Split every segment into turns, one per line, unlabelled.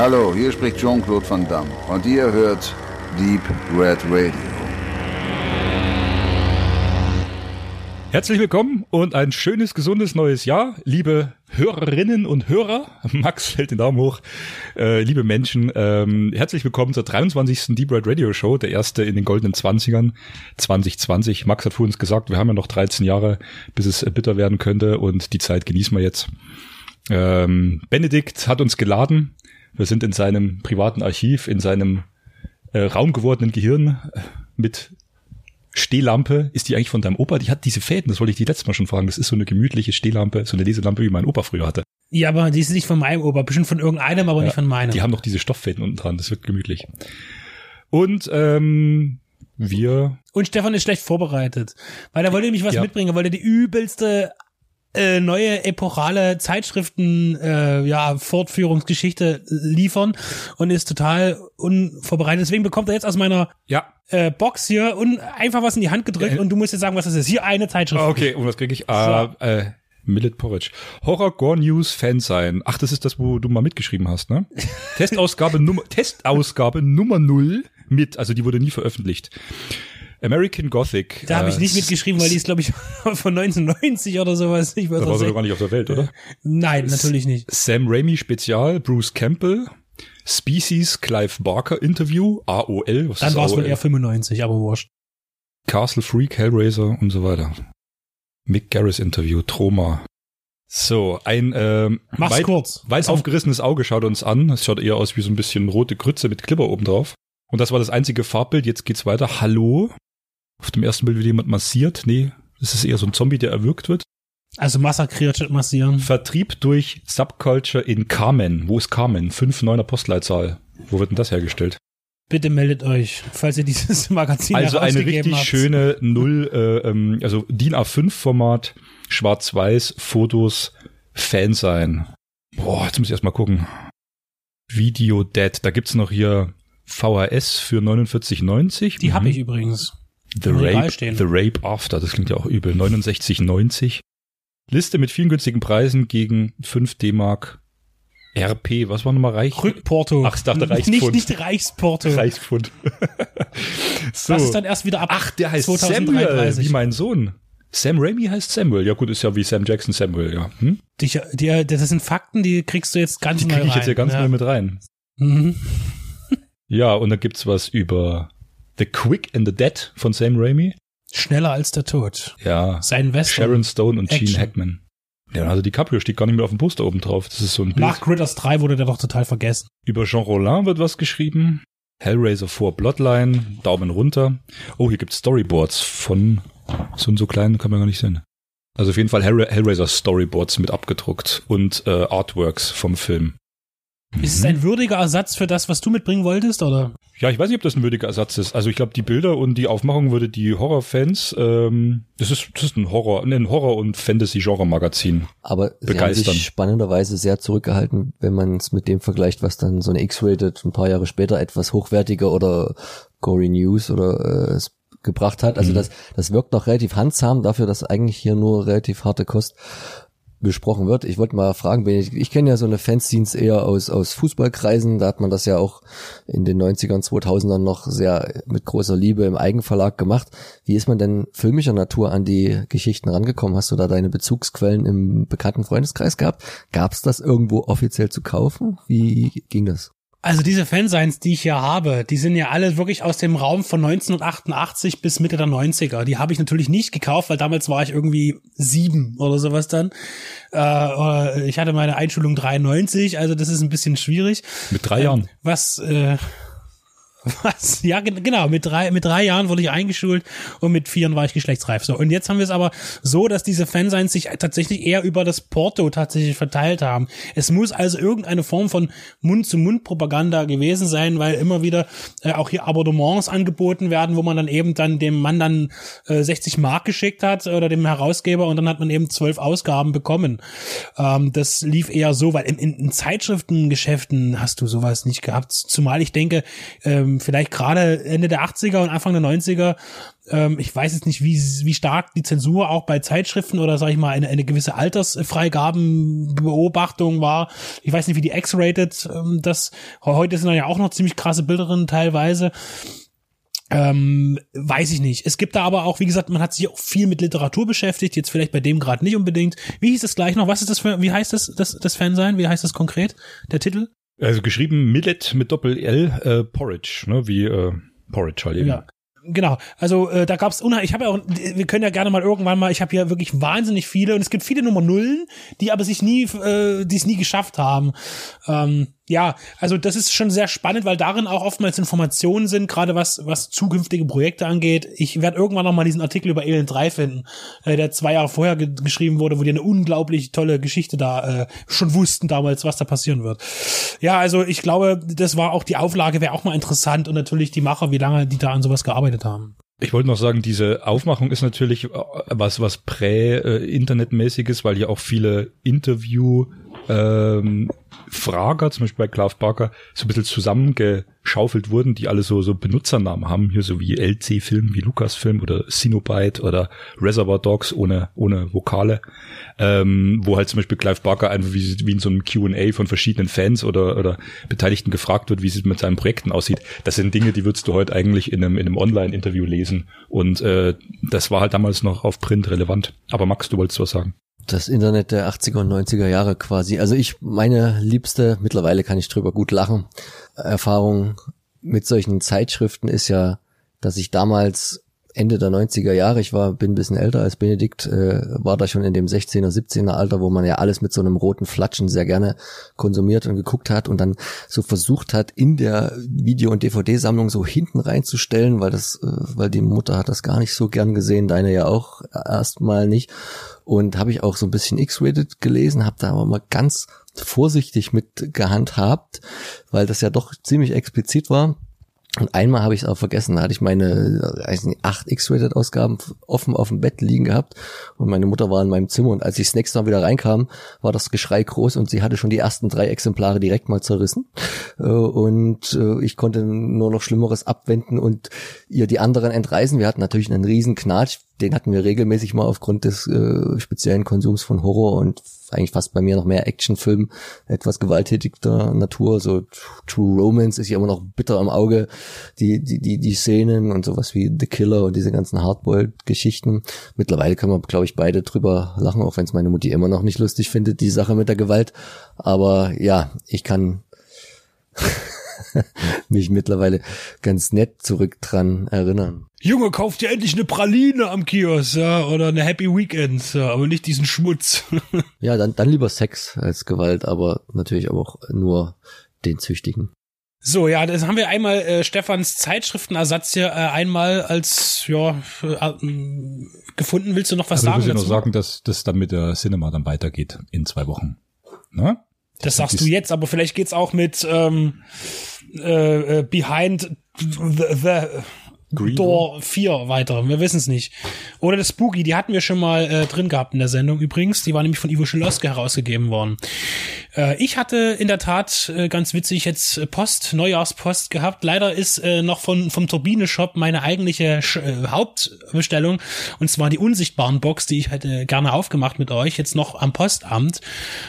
Hallo, hier spricht Jean-Claude Van Damme und ihr hört Deep Red Radio.
Herzlich willkommen und ein schönes, gesundes neues Jahr, liebe Hörerinnen und Hörer. Max hält den Daumen hoch. Äh, liebe Menschen, ähm, herzlich willkommen zur 23. Deep Red Radio Show, der erste in den goldenen 20ern 2020. Max hat vorhin gesagt, wir haben ja noch 13 Jahre, bis es bitter werden könnte und die Zeit genießen wir jetzt. Ähm, Benedikt hat uns geladen. Wir sind in seinem privaten Archiv, in seinem äh, raumgewordenen Gehirn äh, mit Stehlampe, ist die eigentlich von deinem Opa? Die hat diese Fäden, das wollte ich die letztes Mal schon fragen. Das ist so eine gemütliche Stehlampe, so eine Leselampe, wie mein Opa früher hatte.
Ja, aber die ist nicht von meinem Opa, bestimmt von irgendeinem, aber ja, nicht von meinem.
Die haben noch diese Stofffäden unten dran, das wird gemütlich. Und ähm, wir.
Und Stefan ist schlecht vorbereitet, weil er wollte nämlich was ja. mitbringen, er wollte die übelste äh, neue epochale Zeitschriften äh, ja Fortführungsgeschichte liefern und ist total unvorbereitet. Deswegen bekommt er jetzt aus meiner
ja.
äh, Box hier und einfach was in die Hand gedrückt ja. und du musst jetzt sagen, was das ist. Hier eine Zeitschrift.
Okay, und was kriege ich? Ah, so. äh, Millet Porridge. Horror Gore News Fan sein. Ach, das ist das, wo du mal mitgeschrieben hast, ne? Testausgabe Nummer Testausgabe Nummer null mit, also die wurde nie veröffentlicht. American Gothic.
Da habe ich nicht mitgeschrieben, weil die ist, glaube ich, von 1990 oder sowas.
Ich da war doch gar nicht auf der Welt, oder?
Nein, natürlich nicht.
Sam Raimi Spezial, Bruce Campbell, Species, Clive Barker Interview, AOL.
Was Dann war es wohl eher 95, aber wurscht.
Castle Freak, Hellraiser und so weiter. Mick Garris Interview, Troma. So, ein ähm,
Mach's weit, kurz.
weiß aufgerissenes Auge schaut uns an. Es schaut eher aus wie so ein bisschen rote Grütze mit Klipper oben drauf. Und das war das einzige Farbbild. Jetzt geht's weiter. Hallo. Auf dem ersten Bild wird jemand massiert. Nee, das ist eher so ein Zombie, der erwürgt wird.
Also massakriert statt massieren.
Vertrieb durch Subculture in Carmen. Wo ist Carmen? 5, 9er Postleitzahl. Wo wird denn das hergestellt?
Bitte meldet euch, falls ihr dieses Magazin
Also eine richtig
habt.
schöne Null, äh, ähm, also DIN A5-Format, Schwarz-Weiß, Fotos, Fan sein. Boah, jetzt muss ich erstmal gucken. Video Dead, da gibt's noch hier VHS für 49,90.
Die mhm. habe ich übrigens.
The Rape, The Rape After, das klingt ja auch übel. 69,90. Liste mit vielen günstigen Preisen gegen 5 D-Mark. RP, was war nochmal Reich?
Rückporto.
Ach, ich dachte Reichspfund.
Nicht, nicht Reichsporto.
Reichspfund.
so. Das ist dann erst wieder ab
Ach, der heißt 2033. Samuel, wie mein Sohn. Sam Raimi heißt Samuel. Ja gut, ist ja wie Sam Jackson Samuel, ja. Hm?
Die, die, das sind Fakten, die kriegst du jetzt ganz
die
neu rein.
Die krieg ich jetzt hier ganz ja. neu mit rein.
Mhm.
Ja, und da gibt's was über The Quick and the Dead von Sam Raimi.
Schneller als der Tod.
Ja.
Sein Western.
Sharon Stone und Action. Gene Hackman. Ja, also DiCaprio steht gar nicht mehr auf dem Poster oben drauf. Das ist so ein Bild.
Nach Critters 3 wurde der doch total vergessen.
Über Jean Rollin wird was geschrieben. Hellraiser 4 Bloodline, Daumen runter. Oh, hier gibt's Storyboards von so und so klein, kann man gar nicht sehen. Also auf jeden Fall Hell Hellraiser Storyboards mit abgedruckt und äh, Artworks vom Film.
Ist es ein würdiger Ersatz für das, was du mitbringen wolltest, oder?
Ja, ich weiß nicht, ob das ein würdiger Ersatz ist. Also ich glaube, die Bilder und die Aufmachung würde die Horrorfans, ähm, das ist, das ist ein Horror, ein Horror- und Fantasy-Genre-Magazin.
Aber sie begeistern. haben sich spannenderweise sehr zurückgehalten, wenn man es mit dem vergleicht, was dann so eine X-Rated ein paar Jahre später etwas hochwertiger oder Gory News oder äh, gebracht hat. Also mhm. das, das wirkt noch relativ handsam dafür, dass eigentlich hier nur relativ harte Kost besprochen wird. Ich wollte mal fragen, ich, ich kenne ja so eine Fanzines eher aus, aus Fußballkreisen, da hat man das ja auch in den 90ern, 2000ern noch sehr mit großer Liebe im Eigenverlag gemacht. Wie ist man denn filmischer Natur an die Geschichten rangekommen? Hast du da deine Bezugsquellen im bekannten Freundeskreis gehabt? Gab es das irgendwo offiziell zu kaufen? Wie ging das?
Also diese Fansigns, die ich hier habe, die sind ja alle wirklich aus dem Raum von 1988 bis Mitte der 90er. Die habe ich natürlich nicht gekauft, weil damals war ich irgendwie sieben oder sowas dann. Äh, ich hatte meine Einschulung 93, also das ist ein bisschen schwierig.
Mit drei Jahren.
Ähm, was äh, was? Ja, genau. Mit drei, mit drei Jahren wurde ich eingeschult und mit vier war ich geschlechtsreif. So. Und jetzt haben wir es aber so, dass diese Fansigns sich tatsächlich eher über das Porto tatsächlich verteilt haben. Es muss also irgendeine Form von Mund-zu-Mund-Propaganda gewesen sein, weil immer wieder äh, auch hier Abonnements angeboten werden, wo man dann eben dann dem Mann dann äh, 60 Mark geschickt hat oder dem Herausgeber und dann hat man eben zwölf Ausgaben bekommen. Ähm, das lief eher so, weil in, in, in Zeitschriftengeschäften hast du sowas nicht gehabt. Zumal ich denke, ähm, ähm, vielleicht gerade Ende der 80er und Anfang der 90er, ähm, ich weiß jetzt nicht, wie, wie stark die Zensur auch bei Zeitschriften oder sag ich mal eine, eine gewisse Altersfreigabenbeobachtung war. Ich weiß nicht, wie die X-Rated ähm, das, heute sind ja auch noch ziemlich krasse Bilder drin teilweise. Ähm, weiß ich nicht. Es gibt da aber auch, wie gesagt, man hat sich auch viel mit Literatur beschäftigt, jetzt vielleicht bei dem gerade nicht unbedingt. Wie hieß es gleich noch? Was ist das für, wie heißt das, das, das Fansein? Wie heißt das konkret? Der Titel?
Also geschrieben Millet mit Doppel-L, äh, Porridge, ne, wie äh, Porridge halt eben.
Ja. Genau, also äh, da gab's unheimlich, ich habe ja auch, wir können ja gerne mal irgendwann mal, ich habe hier wirklich wahnsinnig viele und es gibt viele Nummer Nullen, die aber sich nie, äh, die es nie geschafft haben. Ähm, ja, also das ist schon sehr spannend, weil darin auch oftmals Informationen sind, gerade was, was zukünftige Projekte angeht. Ich werde irgendwann noch mal diesen Artikel über Alien 3 finden, äh, der zwei Jahre vorher ge geschrieben wurde, wo die eine unglaublich tolle Geschichte da äh, schon wussten damals, was da passieren wird. Ja, also ich glaube, das war auch die Auflage, wäre auch mal interessant und natürlich die Macher, wie lange die da an sowas gearbeitet haben.
Ich wollte noch sagen, diese Aufmachung ist natürlich äh, was, was prä-internetmäßiges, weil ja auch viele Interview ähm, Frager, zum Beispiel bei Clive Barker, so ein bisschen zusammengeschaufelt wurden, die alle so, so Benutzernamen haben, hier so wie LC-Film, wie Lucasfilm oder Cinobite oder Reservoir Dogs ohne, ohne Vokale, ähm, wo halt zum Beispiel Clive Barker einfach wie, wie in so einem Q&A von verschiedenen Fans oder, oder Beteiligten gefragt wird, wie es mit seinen Projekten aussieht. Das sind Dinge, die würdest du heute eigentlich in einem, in einem Online-Interview lesen und äh, das war halt damals noch auf Print relevant. Aber Max, du wolltest was sagen
das Internet der 80er und 90er Jahre quasi. Also ich, meine liebste, mittlerweile kann ich drüber gut lachen, Erfahrung mit solchen Zeitschriften ist ja, dass ich damals Ende der 90er Jahre, ich war, bin ein bisschen älter als Benedikt, äh, war da schon in dem 16er, 17er Alter, wo man ja alles mit so einem roten Flatschen sehr gerne konsumiert und geguckt hat und dann so versucht hat, in der Video- und DVD-Sammlung so hinten reinzustellen, weil das, äh, weil die Mutter hat das gar nicht so gern gesehen, deine ja auch erstmal nicht. Und habe ich auch so ein bisschen X-Rated gelesen, habe da aber mal ganz vorsichtig mit gehandhabt, weil das ja doch ziemlich explizit war. Und einmal habe ich es auch vergessen, da hatte ich meine nicht, acht X-Rated-Ausgaben offen auf dem Bett liegen gehabt. Und meine Mutter war in meinem Zimmer und als ich das nächste Mal wieder reinkam, war das Geschrei groß und sie hatte schon die ersten drei Exemplare direkt mal zerrissen. Äh, und äh, ich konnte nur noch Schlimmeres abwenden und ihr die anderen entreißen. Wir hatten natürlich einen riesen Knatsch, den hatten wir regelmäßig mal aufgrund des äh, speziellen Konsums von Horror und eigentlich fast bei mir noch mehr Actionfilm, etwas gewalttätiger Natur, so True Romance ist ja immer noch bitter am Auge, die, die, die, die Szenen und sowas wie The Killer und diese ganzen Hardboiled-Geschichten. Mittlerweile können wir, glaube ich, beide drüber lachen, auch wenn es meine Mutti immer noch nicht lustig findet, die Sache mit der Gewalt. Aber ja, ich kann mich mittlerweile ganz nett zurück dran erinnern.
Junge, kauft dir endlich eine Praline am Kiosk, ja, oder eine Happy Weekend, ja, aber nicht diesen Schmutz.
ja, dann, dann lieber Sex als Gewalt, aber natürlich auch nur den Züchtigen.
So, ja, das haben wir einmal äh, Stefans Zeitschriftenersatz hier äh, einmal als ja äh, gefunden. Willst du noch was
also
sagen?
Ich will nur sagen, dass das dann mit der Cinema dann weitergeht in zwei Wochen. Ne?
Das, das sagst du jetzt, aber vielleicht geht's auch mit ähm, äh, äh, Behind the, the Green Door 4 weiter. Wir wissen es nicht. Oder das Spooky, die hatten wir schon mal äh, drin gehabt in der Sendung übrigens. Die war nämlich von Ivo Schloske herausgegeben worden. Äh, ich hatte in der Tat äh, ganz witzig jetzt Post, Neujahrspost gehabt. Leider ist äh, noch von, vom Turbine Shop meine eigentliche Sch äh, Hauptbestellung und zwar die unsichtbaren Box, die ich hätte gerne aufgemacht mit euch, jetzt noch am Postamt.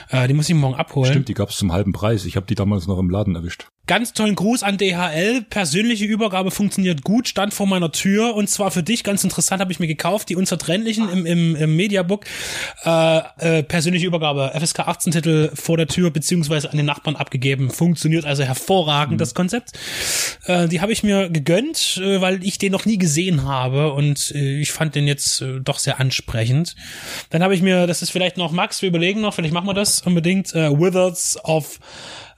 Äh, die muss ich morgen abholen.
Stimmt, die gab's zum halben Preis. Ich habe die damals noch im Laden erwischt.
Ganz tollen Gruß an DHL. Persönliche Übergabe funktioniert gut, stand vor meiner Tür und zwar für dich ganz interessant habe ich mir gekauft, die unzertrennlichen im, im, im Mediabook. Äh, äh, persönliche Übergabe, FSK 18 Titel vor der Tür beziehungsweise an den Nachbarn abgegeben. Funktioniert also hervorragend, mhm. das Konzept. Äh, die habe ich mir gegönnt, äh, weil ich den noch nie gesehen habe und äh, ich fand den jetzt äh, doch sehr ansprechend. Dann habe ich mir, das ist vielleicht noch Max, wir überlegen noch, vielleicht machen wir das unbedingt, äh, Withers of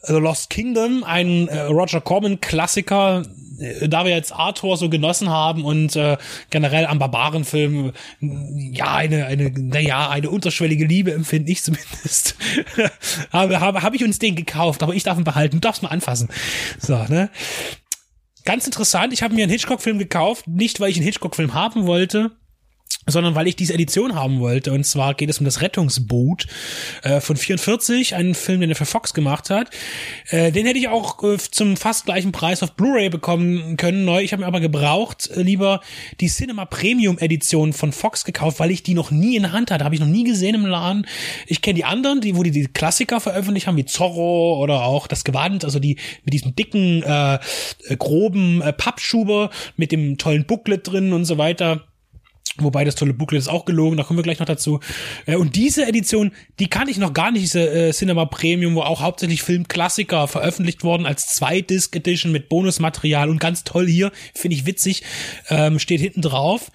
The Lost Kingdom, ein äh, Roger Corman Klassiker, äh, da wir jetzt Arthur so genossen haben und äh, generell am Barbarenfilm ja eine eine naja eine unterschwellige Liebe empfinde ich zumindest habe habe habe ich uns den gekauft, aber ich darf ihn behalten, du darfst mal anfassen. So, ne? Ganz interessant, ich habe mir einen Hitchcock Film gekauft, nicht weil ich einen Hitchcock Film haben wollte, sondern weil ich diese Edition haben wollte. Und zwar geht es um das Rettungsboot äh, von 44, einen Film, den er für Fox gemacht hat. Äh, den hätte ich auch äh, zum fast gleichen Preis auf Blu-ray bekommen können. Neu, ich habe mir aber gebraucht äh, lieber die Cinema Premium Edition von Fox gekauft, weil ich die noch nie in der Hand hatte. Habe ich noch nie gesehen im Laden. Ich kenne die anderen, die wo die die Klassiker veröffentlicht haben, wie Zorro oder auch das Gewand, also die mit diesem dicken, äh, äh groben äh, Pappschuber mit dem tollen Booklet drin und so weiter Wobei das tolle Booklet ist auch gelogen, da kommen wir gleich noch dazu. Äh, und diese Edition, die kann ich noch gar nicht, diese äh, Cinema Premium, wo auch hauptsächlich Filmklassiker veröffentlicht worden als Zwei-Disc Edition mit Bonusmaterial und ganz toll hier, finde ich witzig, ähm, steht hinten drauf.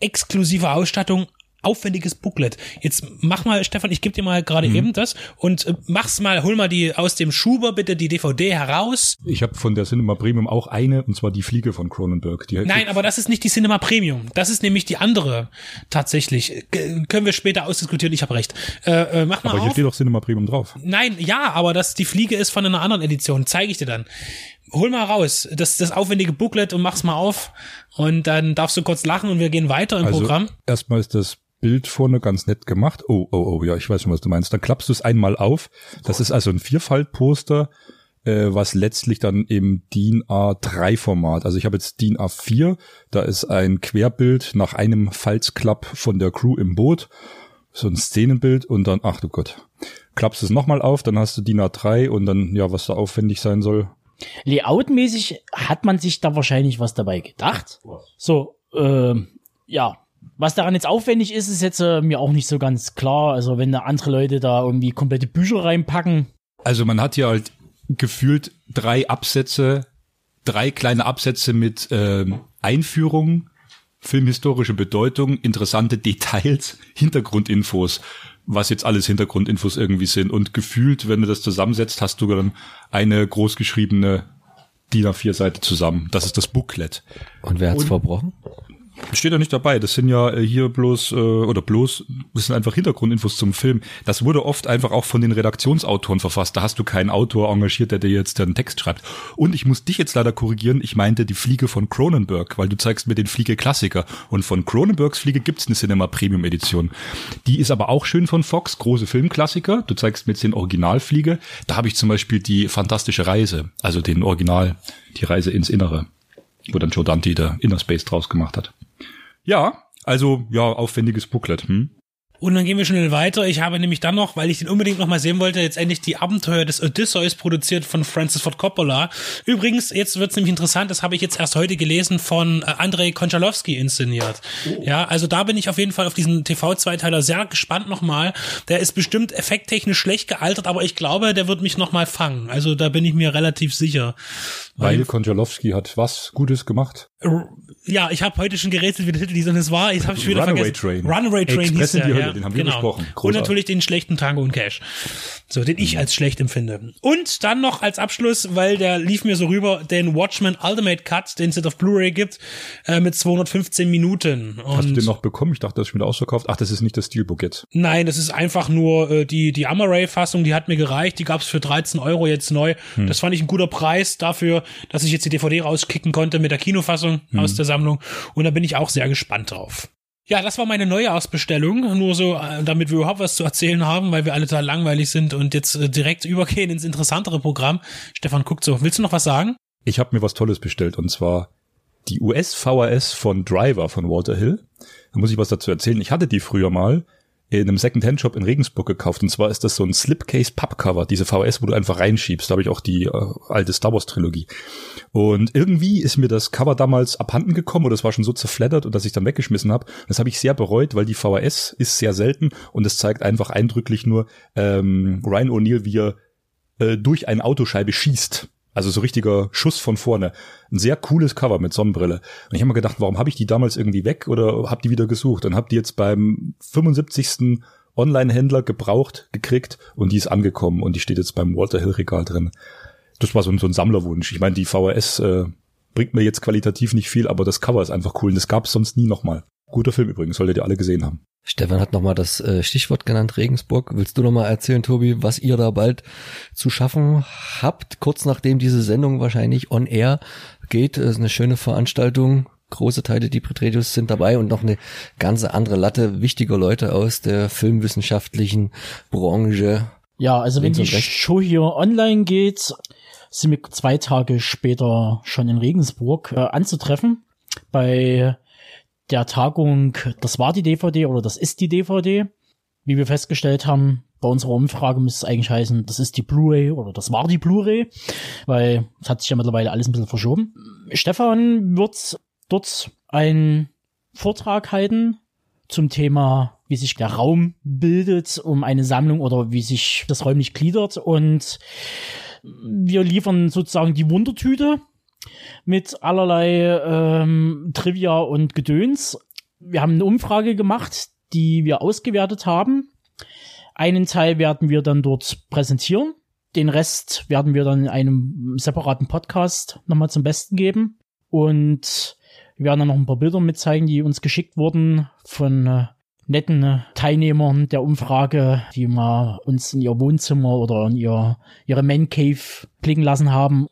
Exklusive Ausstattung, aufwendiges Booklet. Jetzt mach mal, Stefan, ich gebe dir mal gerade mhm. eben das und äh, mach's mal, hol mal die aus dem Schuber bitte die DVD heraus.
Ich habe von der Cinema Premium auch eine, und zwar die Fliege von Cronenberg. Die
Nein, aber das ist nicht die Cinema Premium. Das ist nämlich die andere tatsächlich. G können wir später ausdiskutieren, ich habe recht. Äh, äh, mach mal
aber hier
auf.
steht doch Cinema Premium drauf.
Nein, ja, aber das, die Fliege ist von einer anderen Edition, zeige ich dir dann hol mal raus, das, das aufwendige Booklet und mach's mal auf. Und dann darfst du kurz lachen und wir gehen weiter im
also,
Programm.
Erstmal ist das Bild vorne ganz nett gemacht. Oh, oh, oh, ja, ich weiß schon, was du meinst. Dann klappst du es einmal auf. Das ist also ein Vierfalt-Poster, äh, was letztlich dann im DIN A3-Format, also ich habe jetzt DIN A4, da ist ein Querbild nach einem Falzklapp von der Crew im Boot, so ein Szenenbild und dann, ach du Gott, klappst es nochmal auf, dann hast du DIN A3 und dann, ja, was da aufwendig sein soll.
Layoutmäßig hat man sich da wahrscheinlich was dabei gedacht. So, äh, ja, was daran jetzt aufwendig ist, ist jetzt äh, mir auch nicht so ganz klar. Also wenn da andere Leute da irgendwie komplette Bücher reinpacken.
Also man hat hier halt gefühlt drei Absätze, drei kleine Absätze mit äh, Einführung, filmhistorische Bedeutung, interessante Details, Hintergrundinfos, was jetzt alles Hintergrundinfos irgendwie sind. Und gefühlt, wenn du das zusammensetzt, hast du dann eine großgeschriebene DIN A4-Seite zusammen. Das ist das Booklet.
Und wer hat's Und, verbrochen?
Steht ja nicht dabei. Das sind ja äh, hier bloß, äh, oder bloß, das sind einfach Hintergrundinfos zum Film. Das wurde oft einfach auch von den Redaktionsautoren verfasst. Da hast du keinen Autor engagiert, der dir jetzt einen Text schreibt. Und ich muss dich jetzt leider korrigieren. Ich meinte die Fliege von Cronenberg, weil du zeigst mir den Fliege-Klassiker. Und von Cronenbergs Fliege gibt's eine Cinema Premium Edition. Die ist aber auch schön von Fox, große Filmklassiker. Du zeigst mir jetzt den Originalfliege. Da habe ich zum Beispiel die fantastische Reise, also den Original, die Reise ins Innere wo dann Joe Dante der Inner Space draus gemacht hat. Ja, also ja, aufwendiges Booklet. Hm?
Und dann gehen wir schnell weiter. Ich habe nämlich dann noch, weil ich den unbedingt noch mal sehen wollte, jetzt endlich die Abenteuer des Odysseus produziert von Francis Ford Coppola. Übrigens, jetzt wird's nämlich interessant, das habe ich jetzt erst heute gelesen, von äh, Andrei Konchalowski inszeniert. Oh. Ja, also da bin ich auf jeden Fall auf diesen TV-Zweiteiler sehr gespannt nochmal. Der ist bestimmt effekttechnisch schlecht gealtert, aber ich glaube, der wird mich nochmal fangen. Also da bin ich mir relativ sicher.
Weil Konchalowski hat was Gutes gemacht?
Ja, ich habe heute schon gerätselt, wie der Titel hieß und es war, jetzt habe ich wieder
Runaway
vergessen.
Train.
Runaway Train
Express
hieß
in die Hölle,
ja,
den haben wir
genau.
besprochen.
Und
Großartig.
natürlich den schlechten Tango und Cash. So, den ich als schlecht empfinde. Und dann noch als Abschluss, weil der lief mir so rüber, den Watchmen Ultimate Cut, den es jetzt auf Blu-ray gibt, äh, mit 215 Minuten. Und
Hast du den noch bekommen? Ich dachte, das ist schon wieder ausverkauft. Ach, das ist nicht das Steelbook jetzt.
Nein, das ist einfach nur äh, die, die Amaray-Fassung, die hat mir gereicht. Die gab's für 13 Euro jetzt neu.
Hm.
Das fand ich ein guter Preis dafür, dass ich jetzt die DVD rauskicken konnte mit der Kinofassung
Hm.
aus der Sammlung. Und da bin ich auch sehr gespannt drauf. Ja, das war meine Neujahrsbestellung. Nur so, äh, damit wir überhaupt was zu erzählen haben, weil wir alle total langweilig sind und jetzt äh, direkt übergehen ins interessantere Programm. Stefan guckt so. Willst du noch was sagen?
Ich habe mir was Tolles bestellt und zwar die US-VHS von Driver von Walter Hill. Da muss ich was dazu erzählen. Ich hatte die früher mal in einem Second-Hand-Shop in Regensburg gekauft. Und zwar ist das so ein Slipcase-Pappcover, diese VHS, wo du einfach reinschiebst. Da habe ich auch die äh, alte Star Wars-Trilogie. Und irgendwie ist mir das Cover damals abhanden gekommen oder es war schon so zerfleddert und dass ich dann weggeschmissen habe. Das habe ich sehr bereut, weil die VHS ist sehr selten und es zeigt einfach eindrücklich nur ähm, Ryan O'Neill, wie er äh, durch eine Autoscheibe schießt. Also so richtiger Schuss von vorne. Ein sehr cooles Cover mit Sonnenbrille. Und ich habe mir gedacht, warum habe ich die damals irgendwie weg oder habe die wieder gesucht? Und habe die jetzt beim 75. Online-Händler gebraucht gekriegt und die ist angekommen und die steht jetzt beim Walter Hill Regal drin. Das war so ein, so ein Sammlerwunsch. Ich meine, die VHS äh, bringt mir jetzt qualitativ nicht viel, aber das Cover ist einfach cool und das gab es sonst nie nochmal. Guter Film übrigens, solltet ihr alle gesehen haben.
Stefan hat nochmal das äh, Stichwort genannt, Regensburg. Willst du nochmal erzählen, Tobi, was ihr da bald zu schaffen habt, kurz nachdem diese Sendung wahrscheinlich on air geht? Das ist eine schöne Veranstaltung. große Teile die Radios sind dabei und noch eine ganze andere Latte wichtiger Leute aus der filmwissenschaftlichen Branche.
Ja, also wenn die Show hier online geht, sind wir zwei Tage später schon in Regensburg äh, anzutreffen. Bei der Tagung, das war die DVD oder das ist die DVD. Wie wir festgestellt haben, bei unserer Umfrage müsste es eigentlich heißen, das ist die Blu-ray oder das war die Blu-ray, weil es hat sich ja mittlerweile alles ein bisschen verschoben. Stefan wird dort einen Vortrag halten zum Thema, wie sich der Raum bildet um eine Sammlung oder wie sich das räumlich gliedert und wir liefern sozusagen die Wundertüte mit allerlei ähm, Trivia und Gedöns. Wir haben eine Umfrage gemacht, die wir ausgewertet haben. Einen Teil werden wir dann dort präsentieren. Den Rest werden wir dann in einem separaten Podcast nochmal zum Besten geben. Und wir werden dann noch ein paar Bilder mitzeigen, die uns geschickt wurden von äh, netten äh, Teilnehmern der Umfrage, die mal uns in ihr Wohnzimmer oder in ihr, ihre Man Cave klicken lassen haben.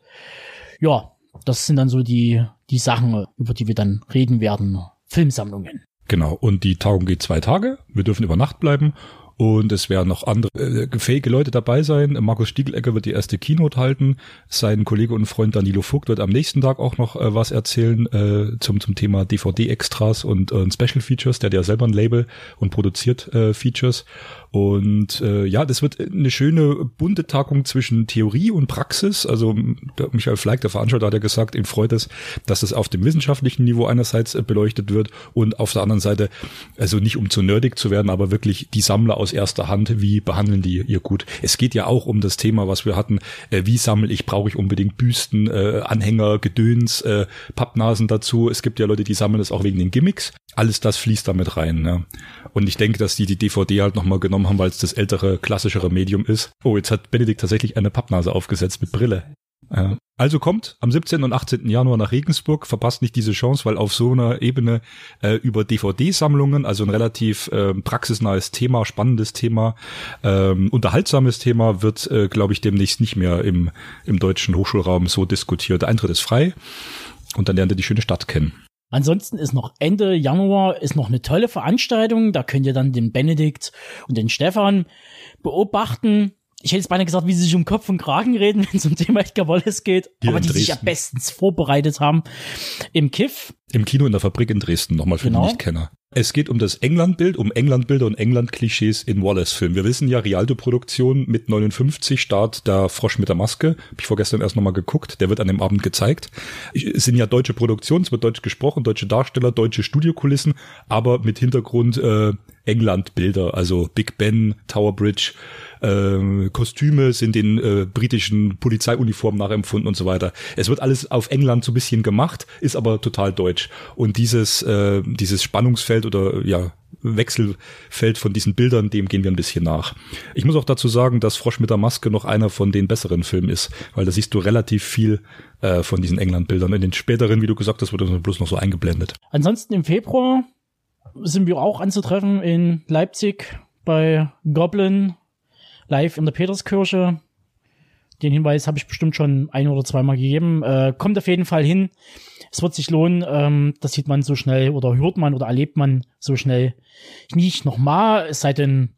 Ja, das sind dann so die, die Sachen, über die wir dann reden werden. Filmsammlungen.
Genau. Und die Tagung geht zwei Tage. Wir dürfen über Nacht bleiben. Und es werden noch andere äh, fähige Leute dabei sein. Markus Stiegelecker wird die erste Keynote halten. Sein Kollege und Freund Danilo Vogt wird am nächsten Tag auch noch äh, was erzählen äh, zum, zum Thema DVD-Extras und äh, Special Features. Der hat ja selber ein Label und produziert äh, Features. Und äh, ja, das wird eine schöne bunte Tagung zwischen Theorie und Praxis. Also der Michael Fleig, der Veranstalter, hat ja gesagt, ihm freut es, dass es auf dem wissenschaftlichen Niveau einerseits äh, beleuchtet wird und auf der anderen Seite, also nicht um zu nerdig zu werden, aber wirklich die Sammler aus erster Hand, wie behandeln die ihr gut. Es geht ja auch um das Thema, was wir hatten, äh, wie sammle ich, brauche ich unbedingt Büsten, äh, Anhänger, Gedöns, äh, Pappnasen dazu. Es gibt ja Leute, die sammeln das auch wegen den Gimmicks. Alles das fließt damit rein. Ja. Und ich denke, dass die die DVD halt nochmal genommen haben, weil es das ältere, klassischere Medium ist. Oh, jetzt hat Benedikt tatsächlich eine Pappnase aufgesetzt mit Brille. Ja. Also kommt am 17. und 18. Januar nach Regensburg, verpasst nicht diese Chance, weil auf so einer Ebene äh, über DVD-Sammlungen, also ein relativ äh, praxisnahes Thema, spannendes Thema, ähm, unterhaltsames Thema, wird, äh, glaube ich, demnächst nicht mehr im, im deutschen Hochschulraum so diskutiert. Der Eintritt ist frei und dann lernt ihr die schöne Stadt kennen.
Ansonsten ist noch Ende Januar ist noch eine tolle Veranstaltung. Da könnt ihr dann den Benedikt und den Stefan beobachten. Ich hätte jetzt beinahe gesagt, wie sie sich um Kopf und Kragen reden, wenn es um Thema Edgar Wallace geht. Hier aber die Dresden. sich ja bestens vorbereitet haben im Kiff.
Im Kino in der Fabrik in Dresden, nochmal für genau. die Nichtkenner. Es geht um das Englandbild, um Englandbilder und England-Klischees in Wallace-Filmen. Wir wissen ja, Rialto-Produktion mit 59 Start der Frosch mit der Maske. Hab ich vorgestern erst nochmal geguckt. Der wird an dem Abend gezeigt. Es sind ja deutsche Produktionen, es wird deutsch gesprochen, deutsche Darsteller, deutsche Studiokulissen, aber mit Hintergrund äh, England-Bilder, also Big Ben, Tower Bridge, äh, Kostüme sind in äh, britischen Polizeiuniformen nachempfunden und so weiter. Es wird alles auf England so ein bisschen gemacht, ist aber total deutsch. Und dieses, äh, dieses Spannungsfeld oder ja, Wechselfeld von diesen Bildern, dem gehen wir ein bisschen nach. Ich muss auch dazu sagen, dass Frosch mit der Maske noch einer von den besseren Filmen ist, weil da siehst du relativ viel äh, von diesen England-Bildern. In den späteren, wie du gesagt hast, wurde das bloß noch so eingeblendet.
Ansonsten im Februar sind wir auch anzutreffen in Leipzig bei Goblin live in der Peterskirche. Den Hinweis habe ich bestimmt schon ein oder zweimal gegeben. Äh, kommt auf jeden Fall hin. Es wird sich lohnen. Ähm, das sieht man so schnell oder hört man oder erlebt man so schnell nicht nochmal. Es sei denn,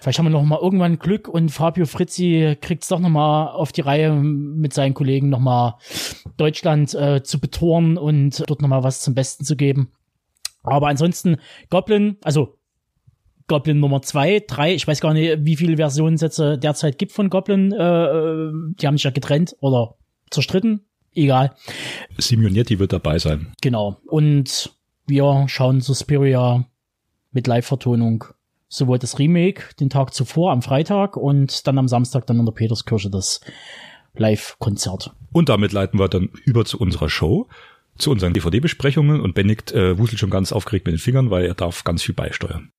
vielleicht haben wir noch mal irgendwann Glück und Fabio Frizzi kriegt es doch noch mal auf die Reihe mit seinen Kollegen noch mal Deutschland äh, zu betoren und dort noch mal was zum Besten zu geben. Aber ansonsten Goblin, also Goblin Nummer zwei, drei, ich weiß gar nicht, wie viele Versionen es jetzt äh, derzeit gibt von Goblin. Äh, äh, die haben sich ja getrennt oder zerstritten. Egal.
Simeonetti wird dabei sein.
Genau. Und wir schauen Suspiria mit Live-Vertonung sowohl das Remake den Tag zuvor am Freitag und dann am Samstag dann in der Peterskirche das Live-Konzert.
Und damit leiten wir dann über zu unserer Show, zu unseren DVD-Besprechungen und Benedikt äh, wuselt schon ganz aufgeregt mit den Fingern, weil er darf ganz viel beisteuern.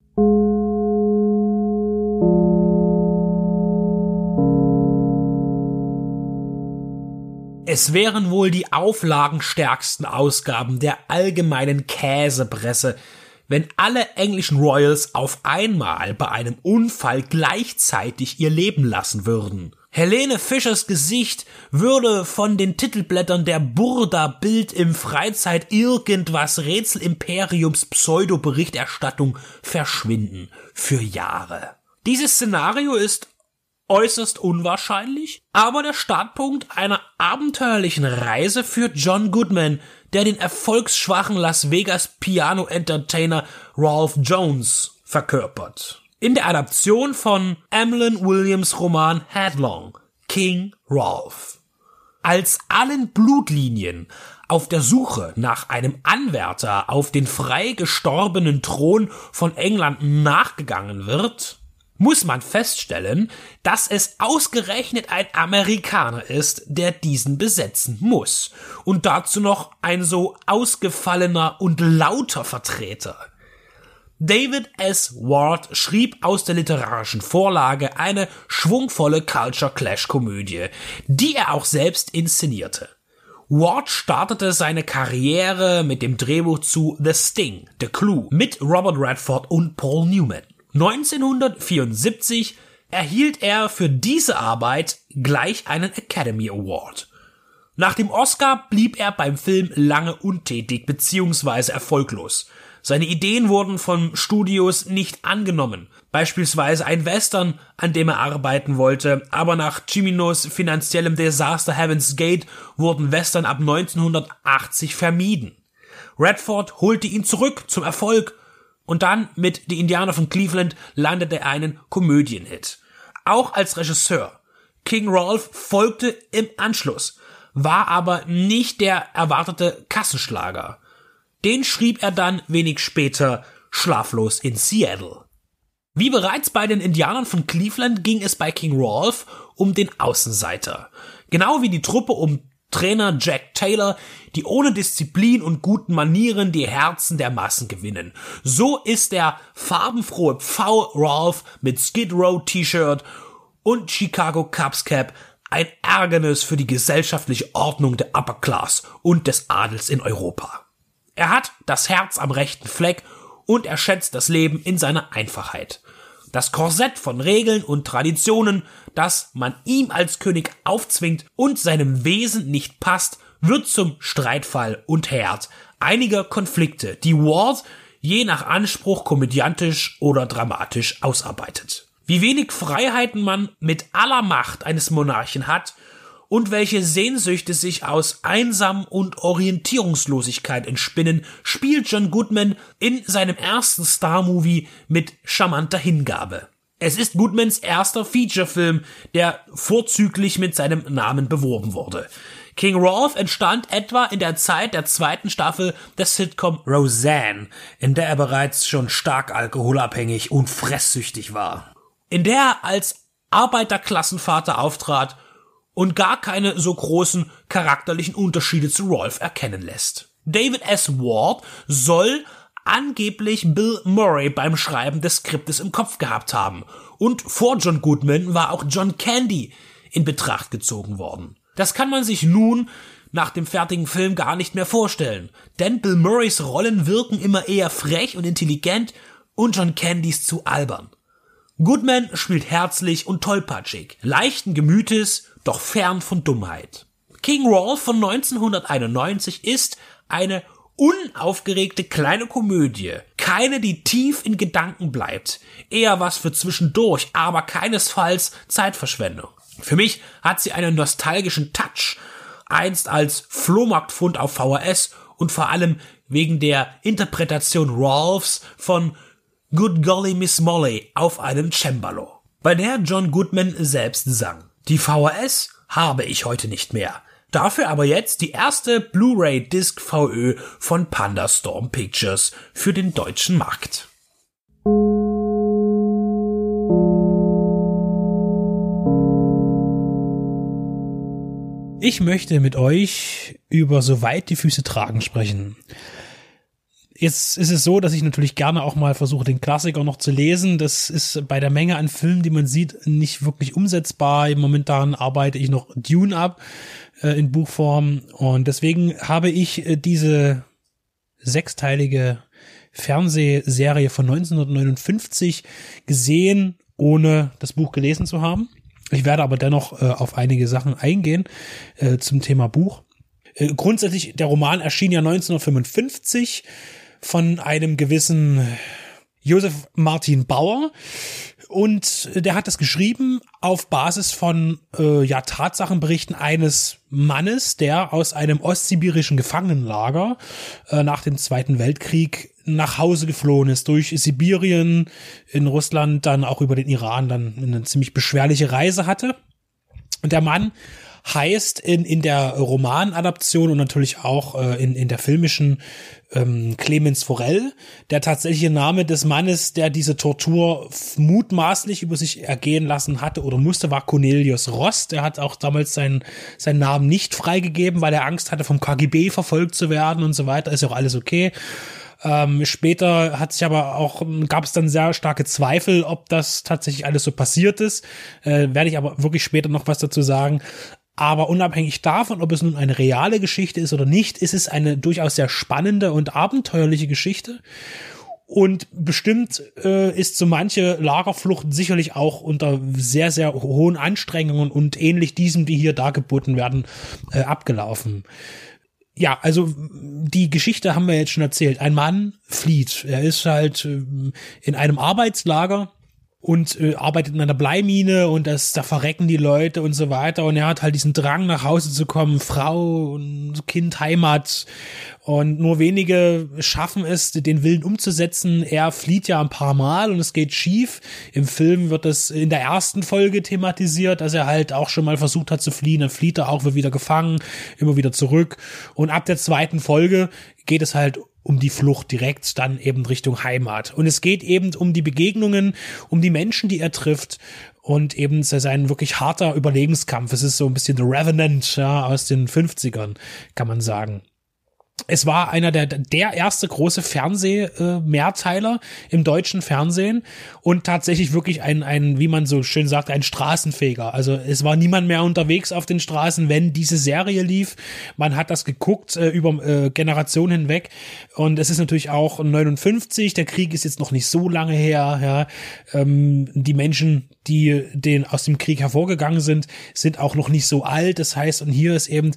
Es wären wohl die auflagenstärksten Ausgaben der allgemeinen Käsepresse, wenn alle englischen Royals auf einmal bei einem Unfall gleichzeitig ihr Leben lassen würden.
Helene Fischers Gesicht würde von den Titelblättern der Burda Bild im Freizeit irgendwas Rätsel Imperiums Pseudo-Berichterstattung verschwinden. Für Jahre. Dieses Szenario ist äußerst unwahrscheinlich, aber der Startpunkt einer abenteuerlichen Reise für John Goodman, der den erfolgsschwachen Las Vegas Piano Entertainer Ralph Jones verkörpert. In der Adaption von Emlyn Williams Roman Headlong, King Ralph. Als allen Blutlinien auf der Suche nach einem Anwärter auf den frei gestorbenen Thron von England nachgegangen wird, muss man feststellen, dass es ausgerechnet ein Amerikaner ist, der diesen besetzen muss. Und dazu noch ein so ausgefallener und lauter Vertreter. David S. Ward schrieb aus der literarischen Vorlage eine schwungvolle Culture Clash Komödie, die er auch selbst inszenierte. Ward startete seine Karriere mit dem Drehbuch zu The Sting, The Clue mit Robert Redford und Paul Newman. 1974 erhielt er für diese Arbeit gleich einen Academy Award. Nach dem Oscar blieb er beim Film lange untätig bzw. erfolglos. Seine Ideen wurden von Studios nicht angenommen. Beispielsweise ein Western, an dem er arbeiten wollte, aber nach Ciminos finanziellem Desaster Heaven's Gate wurden Western ab 1980 vermieden. Redford holte ihn zurück zum Erfolg und dann mit Die Indianer von Cleveland landete er einen Komödienhit. Auch als Regisseur. King Rolf folgte im Anschluss, war aber nicht der erwartete Kassenschlager. Den schrieb er dann wenig später schlaflos in Seattle. Wie bereits bei den Indianern von Cleveland ging es bei King Rolf um den Außenseiter. Genau wie die Truppe um Trainer Jack Taylor, die ohne Disziplin und guten Manieren die Herzen der Massen gewinnen. So ist der farbenfrohe Pfau Rolf mit Skid Row T-Shirt und Chicago Cubs Cap ein Ärgernis für die gesellschaftliche Ordnung der Upper Class und des Adels in Europa. Er hat das Herz am rechten Fleck und er schätzt das Leben in seiner Einfachheit. Das Korsett von Regeln und Traditionen, das man ihm als König aufzwingt und seinem Wesen nicht passt, wird zum Streitfall und Herd einiger Konflikte, die Ward je nach Anspruch komödiantisch oder dramatisch ausarbeitet. Wie wenig Freiheiten man mit aller Macht eines Monarchen hat und welche Sehnsüchte sich aus Einsam und Orientierungslosigkeit entspinnen, spielt John Goodman in seinem ersten Star-Movie mit charmanter Hingabe. Es ist Goodmans erster Featurefilm, der vorzüglich mit seinem Namen beworben wurde. King Rolf entstand etwa in der Zeit der zweiten Staffel des Sitcom Roseanne, in der er bereits schon stark alkoholabhängig und fresssüchtig war. In der er als Arbeiterklassenvater auftrat und gar keine so großen charakterlichen Unterschiede zu Rolf erkennen lässt. David S. Ward soll angeblich Bill Murray beim Schreiben des Skriptes im Kopf gehabt haben. Und vor John Goodman war auch John Candy in Betracht gezogen worden. Das kann man sich nun nach dem fertigen Film gar nicht mehr vorstellen. Denn Bill Murrays Rollen wirken immer eher frech und intelligent und John Candys zu albern. Goodman spielt herzlich und tollpatschig, leichten Gemütes, doch fern von Dummheit. King Rolf von 1991 ist eine unaufgeregte kleine Komödie. Keine, die tief in Gedanken bleibt. Eher was für zwischendurch, aber keinesfalls Zeitverschwendung. Für mich hat sie einen nostalgischen Touch. Einst als Flohmarktfund auf VHS und vor allem wegen der Interpretation Rolfs von Good Golly Miss Molly auf einem Cembalo, bei der John Goodman selbst sang. Die VHS habe ich heute nicht mehr. Dafür aber jetzt die erste Blu-ray Disc VÖ von Panda Storm Pictures für den deutschen Markt.
Ich möchte mit euch über Soweit die Füße tragen sprechen. Jetzt ist es so, dass ich natürlich gerne auch mal versuche, den Klassiker noch zu lesen. Das ist bei der Menge an Filmen, die man sieht, nicht wirklich umsetzbar. Momentan arbeite ich noch Dune ab äh, in Buchform und deswegen habe ich äh, diese sechsteilige Fernsehserie von 1959 gesehen, ohne das Buch gelesen zu haben.
Ich werde aber dennoch äh, auf einige Sachen eingehen äh, zum Thema Buch. Äh, grundsätzlich, der Roman erschien ja 1955 von einem gewissen Josef Martin Bauer. Und der hat das geschrieben auf Basis von äh, ja, Tatsachenberichten eines Mannes, der aus einem ostsibirischen Gefangenenlager äh, nach dem Zweiten Weltkrieg nach Hause geflohen ist, durch Sibirien in Russland, dann auch über den Iran, dann eine ziemlich beschwerliche Reise hatte. Und der Mann heißt in, in der Romanadaption und natürlich auch äh, in, in der filmischen ähm, Clemens Forel, der tatsächliche Name des Mannes, der diese Tortur mutmaßlich über sich ergehen lassen hatte oder musste, war Cornelius Ross. Der hat auch damals seinen, seinen Namen nicht freigegeben, weil er Angst hatte, vom KGB verfolgt zu werden und so weiter. Ist ja auch alles okay. Ähm, später hat sich aber auch, gab es dann sehr starke Zweifel, ob das tatsächlich alles so passiert ist. Äh, werde ich aber wirklich später noch was dazu sagen. Aber unabhängig davon, ob es nun eine reale Geschichte ist oder nicht, ist es eine durchaus sehr spannende und abenteuerliche Geschichte. Und bestimmt äh, ist so manche Lagerflucht sicherlich auch unter sehr, sehr hohen Anstrengungen und ähnlich diesem, die hier dargeboten werden, äh, abgelaufen. Ja, also die Geschichte haben wir jetzt schon erzählt. Ein Mann flieht. Er ist halt äh, in einem Arbeitslager und äh, arbeitet in einer Bleimine und das, da verrecken die Leute und so weiter. Und er hat halt diesen Drang, nach Hause zu kommen, Frau und Kind, Heimat. Und nur wenige schaffen es, den Willen umzusetzen. Er flieht ja ein paar Mal und es geht schief. Im Film wird es in der ersten Folge thematisiert, dass er halt auch schon mal versucht hat zu fliehen. Dann flieht er auch, wird wieder gefangen, immer wieder zurück. Und ab der zweiten Folge geht es halt um die Flucht direkt dann eben Richtung Heimat. Und es geht eben um die Begegnungen, um die Menschen, die er trifft und eben sein wirklich harter Überlebenskampf. Es ist so ein bisschen The Revenant ja, aus den 50ern, kann man sagen es war einer der, der erste große Fernseh-Mehrteiler äh, im deutschen Fernsehen und tatsächlich wirklich ein, ein, wie man so schön sagt, ein Straßenfeger. Also es war niemand mehr unterwegs auf den Straßen, wenn diese Serie lief. Man hat das geguckt äh, über äh, Generationen hinweg und es ist natürlich auch 59, der Krieg ist jetzt noch nicht so lange her. Ja. Ähm, die Menschen, die den aus dem Krieg hervorgegangen sind, sind auch noch nicht so alt. Das heißt, und hier ist eben,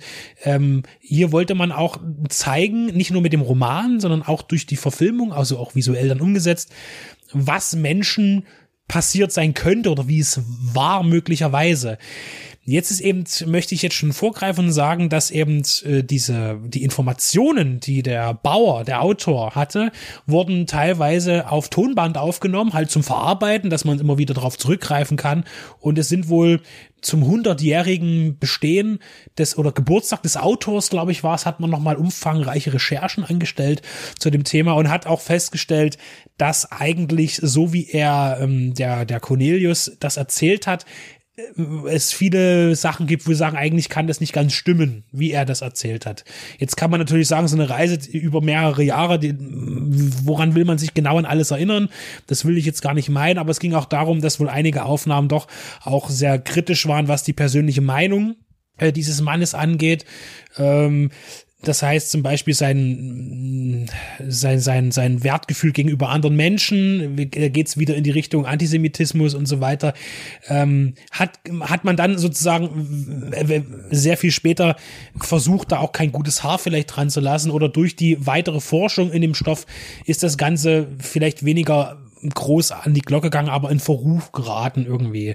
ähm, hier wollte man auch zeigen, nicht nur mit dem Roman, sondern auch durch die Verfilmung, also auch visuell dann umgesetzt, was Menschen passiert sein könnte oder wie es war möglicherweise. Jetzt ist eben, möchte ich jetzt schon vorgreifen und sagen, dass eben äh, diese, die Informationen, die der Bauer, der Autor hatte, wurden teilweise auf Tonband aufgenommen, halt zum Verarbeiten, dass man immer wieder darauf zurückgreifen kann. Und es sind wohl zum hundertjährigen Bestehen des oder Geburtstag des Autors, glaube ich, war es, hat man nochmal umfangreiche Recherchen angestellt zu dem Thema und hat auch festgestellt, dass eigentlich so wie er ähm, der der Cornelius das erzählt hat, es viele Sachen gibt, wo wir sagen, eigentlich kann das nicht ganz stimmen, wie er das erzählt hat. Jetzt kann man natürlich sagen, so eine Reise über mehrere Jahre, die, woran will man sich genau an alles erinnern? Das will ich jetzt gar nicht meinen, aber es ging auch darum, dass wohl einige Aufnahmen doch auch sehr kritisch waren, was die persönliche Meinung äh, dieses Mannes angeht. Ähm, das heißt zum Beispiel sein, sein, sein, sein Wertgefühl gegenüber anderen Menschen, da geht's wieder in die Richtung Antisemitismus und so weiter, ähm, hat, hat man dann sozusagen sehr viel später versucht, da auch kein gutes Haar vielleicht dran zu lassen oder durch die weitere Forschung in dem Stoff ist das Ganze vielleicht weniger groß an die Glocke gegangen, aber in Verruf geraten irgendwie.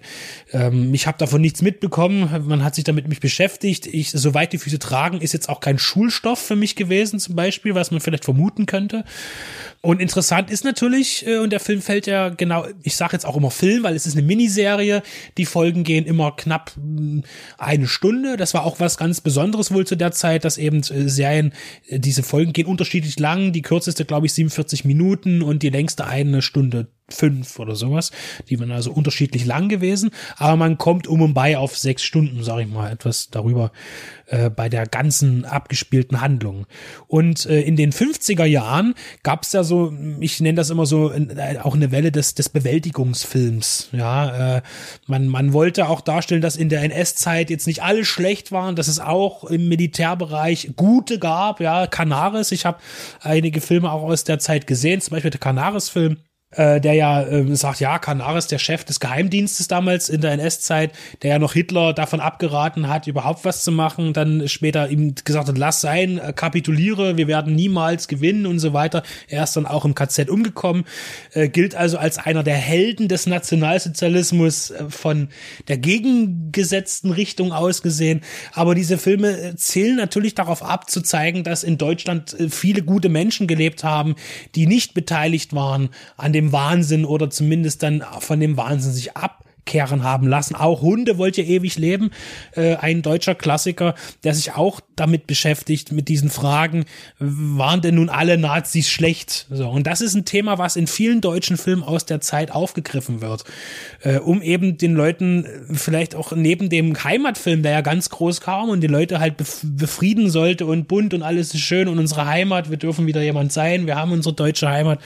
Ähm, ich habe davon nichts mitbekommen. Man hat sich damit mich beschäftigt. Ich, soweit die Füße tragen, ist jetzt auch kein Schulstoff für mich gewesen, zum Beispiel, was man vielleicht vermuten könnte. Und interessant ist natürlich, äh, und der Film fällt ja genau, ich sage jetzt auch immer Film, weil es ist eine Miniserie. Die Folgen gehen immer knapp mm, eine Stunde. Das war auch was ganz Besonderes wohl zu der Zeit, dass eben äh, Serien, äh, diese Folgen gehen unterschiedlich lang. Die kürzeste, glaube ich, 47 Minuten und die längste eine Stunde fünf oder sowas. Die waren also unterschiedlich lang gewesen, aber man kommt um und bei auf sechs Stunden, sage ich mal, etwas darüber äh, bei der ganzen abgespielten Handlung. Und äh, in den 50er Jahren gab es ja so, ich nenne das immer so, äh, auch eine Welle des, des Bewältigungsfilms. Ja, äh, man, man wollte auch darstellen, dass in der NS-Zeit jetzt nicht alles schlecht waren, dass es auch im Militärbereich gute gab. Ja, Canaris, ich habe einige Filme auch aus der Zeit gesehen, zum Beispiel der Canaris-Film äh, der ja äh, sagt, ja, Canaris, der Chef des Geheimdienstes damals in der NS-Zeit, der ja noch Hitler davon abgeraten hat, überhaupt was zu machen, dann später ihm gesagt hat, lass sein, äh, kapituliere, wir werden niemals gewinnen und so weiter. Er ist dann auch im KZ umgekommen, äh, gilt also als einer der Helden des Nationalsozialismus äh, von der gegengesetzten Richtung aus gesehen. Aber diese Filme äh, zählen natürlich darauf ab, zu zeigen, dass in Deutschland viele gute Menschen gelebt haben, die nicht beteiligt waren an dem Wahnsinn oder zumindest dann von dem Wahnsinn sich ab kehren haben lassen. Auch Hunde wollt ihr ewig leben. Äh, ein deutscher Klassiker, der sich auch damit beschäftigt, mit diesen Fragen, waren denn nun alle Nazis schlecht? So, und das ist ein Thema, was in vielen deutschen Filmen aus der Zeit aufgegriffen wird, äh, um eben den Leuten vielleicht auch neben dem Heimatfilm, der ja ganz groß kam und die Leute halt bef befrieden sollte und bunt und alles ist schön und unsere Heimat, wir dürfen wieder jemand sein, wir haben unsere deutsche Heimat,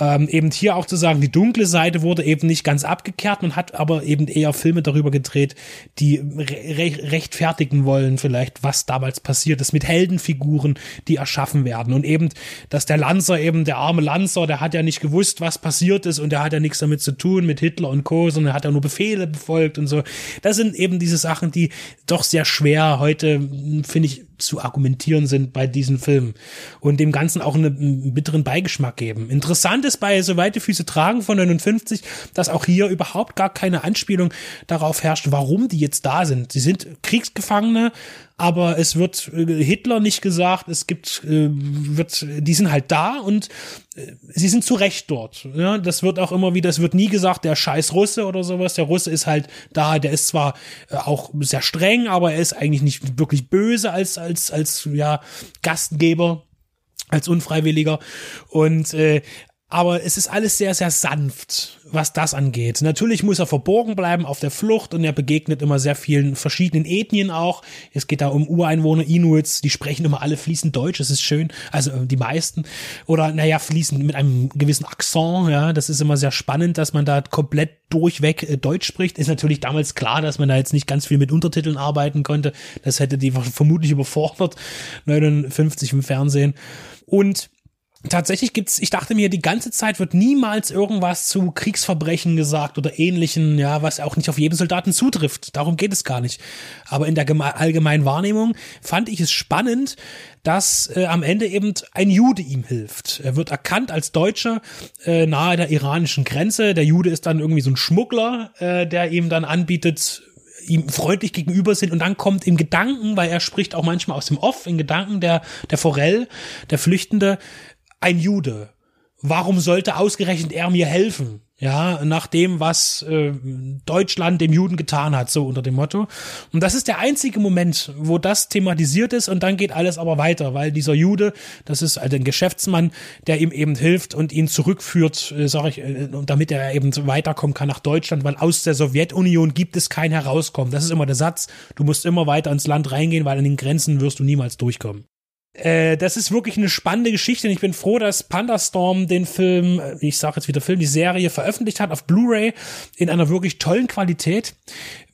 ähm, eben hier auch zu sagen, die dunkle Seite wurde eben nicht ganz abgekehrt, man hat aber eben eher Filme darüber gedreht, die re rechtfertigen wollen vielleicht, was damals passiert ist, mit Heldenfiguren, die erschaffen werden und eben, dass der Lanzer eben, der arme Lanzer, der hat ja nicht gewusst, was passiert ist und der hat ja nichts damit zu tun mit Hitler und Co., sondern er hat ja nur Befehle befolgt und so. Das sind eben diese Sachen, die doch sehr schwer heute, finde ich, zu argumentieren sind bei diesen Filmen und dem Ganzen auch einen bitteren Beigeschmack geben. Interessant ist bei So weite Füße tragen von 59, dass auch hier überhaupt gar keine Anspielung darauf herrscht, warum die jetzt da sind. Sie sind Kriegsgefangene, aber es wird äh, Hitler nicht gesagt, es gibt, äh, wird, die sind halt da und äh, sie sind zu Recht dort. Ja, das wird auch immer wieder, es wird nie gesagt, der scheiß Russe oder sowas. Der Russe ist halt da, der ist zwar auch sehr streng, aber er ist eigentlich nicht wirklich böse als, als, als, ja, Gastgeber als Unfreiwilliger. Und äh, aber es ist alles sehr, sehr sanft, was das angeht. Natürlich muss er verborgen bleiben auf der Flucht und er begegnet immer sehr vielen verschiedenen Ethnien auch. Es geht da um Ureinwohner, Inuits, die sprechen immer alle fließend Deutsch, das ist schön, also äh, die meisten. Oder naja, fließend mit einem gewissen Akzent, ja, das ist immer sehr spannend, dass man da komplett durchweg äh, Deutsch spricht. Ist natürlich damals klar, dass man da jetzt nicht ganz viel mit Untertiteln arbeiten konnte. Das hätte die vermutlich überfordert, 59 im Fernsehen. Und Tatsächlich gibt's, ich dachte mir, die ganze Zeit wird niemals irgendwas zu Kriegsverbrechen gesagt oder ähnlichen, ja, was auch nicht auf jeden Soldaten zutrifft. Darum geht es gar nicht. Aber in der allgemeinen Wahrnehmung fand ich es spannend, dass äh, am Ende eben ein Jude ihm hilft. Er wird erkannt als Deutscher äh, nahe der iranischen Grenze. Der Jude ist dann irgendwie so ein Schmuggler, äh, der ihm dann anbietet, ihm freundlich gegenüber sind und dann kommt im Gedanken, weil er spricht auch manchmal aus dem Off, in Gedanken der, der Forell, der Flüchtende, ein Jude. Warum sollte ausgerechnet er mir helfen? Ja, nach dem, was äh, Deutschland dem Juden getan hat, so unter dem Motto. Und das ist der einzige Moment, wo das thematisiert ist und dann geht alles aber weiter, weil dieser Jude, das ist also ein Geschäftsmann, der ihm eben hilft und ihn zurückführt, äh, sag ich, äh, damit er eben weiterkommen kann nach Deutschland, weil aus der Sowjetunion gibt es kein Herauskommen. Das ist immer der Satz. Du musst immer weiter ins Land reingehen, weil an den Grenzen wirst du niemals durchkommen. Äh, das ist wirklich eine spannende Geschichte und ich bin froh, dass Pandastorm den Film, äh, ich sage jetzt wieder Film, die Serie veröffentlicht hat auf Blu-ray in einer wirklich tollen Qualität.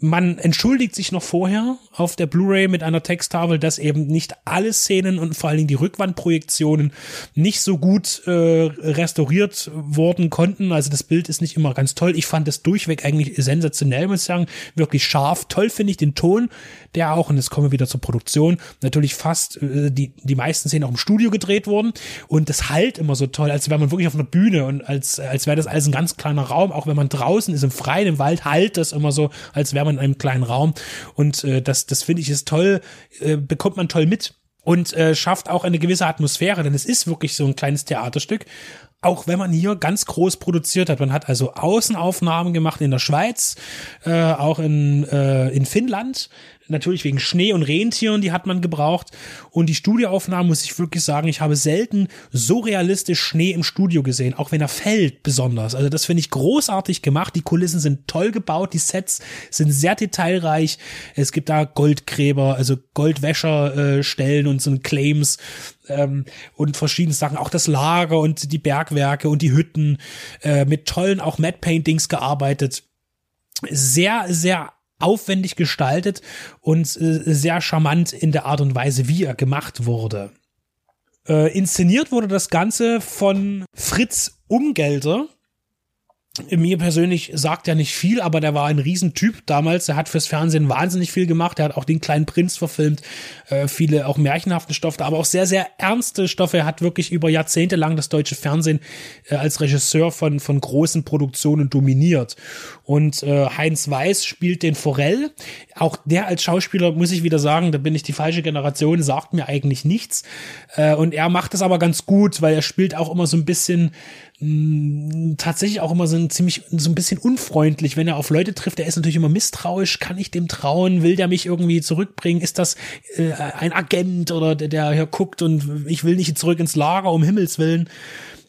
Man entschuldigt sich noch vorher auf der Blu-ray mit einer Texttafel, dass eben nicht alle Szenen und vor allen Dingen die Rückwandprojektionen nicht so gut äh, restauriert worden konnten. Also das Bild ist nicht immer ganz toll. Ich fand das durchweg eigentlich sensationell, muss ich sagen. Wirklich scharf. Toll finde ich den Ton, der auch, und jetzt kommen wir wieder zur Produktion, natürlich fast äh, die, die meisten Szenen auch im Studio gedreht wurden. Und das halt immer so toll, als wäre man wirklich auf einer Bühne und als, als wäre das alles ein ganz kleiner Raum. Auch wenn man draußen ist, im Freien, im Wald, halt das immer so, als wäre man in einem kleinen Raum. Und äh, das, das finde ich ist toll, äh, bekommt man toll mit und äh, schafft auch eine gewisse Atmosphäre, denn es ist wirklich so ein kleines Theaterstück. Auch wenn man hier ganz groß produziert hat. Man hat also Außenaufnahmen gemacht in der Schweiz, äh, auch in, äh, in Finnland natürlich wegen Schnee und Rentieren, die hat man gebraucht. Und die Studioaufnahmen, muss ich wirklich sagen, ich habe selten so realistisch Schnee im Studio gesehen, auch wenn er fällt besonders. Also das finde ich großartig gemacht. Die Kulissen sind toll gebaut, die Sets sind sehr detailreich. Es gibt da Goldgräber, also Goldwäscherstellen äh, und so Claims ähm, und verschiedene Sachen. Auch das Lager und die Bergwerke und die Hütten äh, mit tollen auch Matte Paintings gearbeitet. Sehr, sehr aufwendig gestaltet und äh, sehr charmant in der Art und Weise, wie er gemacht wurde. Äh, inszeniert wurde das Ganze von Fritz Umgelter. Mir persönlich sagt er nicht viel, aber der war ein Riesentyp damals. Er hat fürs Fernsehen wahnsinnig viel gemacht. Er hat auch den kleinen Prinz verfilmt, äh, viele auch märchenhafte Stoffe, aber auch sehr, sehr ernste Stoffe. Er hat wirklich über Jahrzehnte lang das deutsche Fernsehen äh, als Regisseur von, von großen Produktionen dominiert. Und äh, Heinz Weiß spielt den Forell. Auch der als Schauspieler, muss ich wieder sagen, da bin ich die falsche Generation, sagt mir eigentlich nichts. Äh, und er macht das aber ganz gut, weil er spielt auch immer so ein bisschen mh, tatsächlich auch immer so ein ziemlich so ein bisschen unfreundlich, wenn er auf Leute trifft. Er ist natürlich immer misstrauisch. Kann ich dem trauen? Will der mich irgendwie zurückbringen? Ist das äh, ein Agent oder der, der hier guckt und ich will nicht zurück ins Lager um Himmels willen?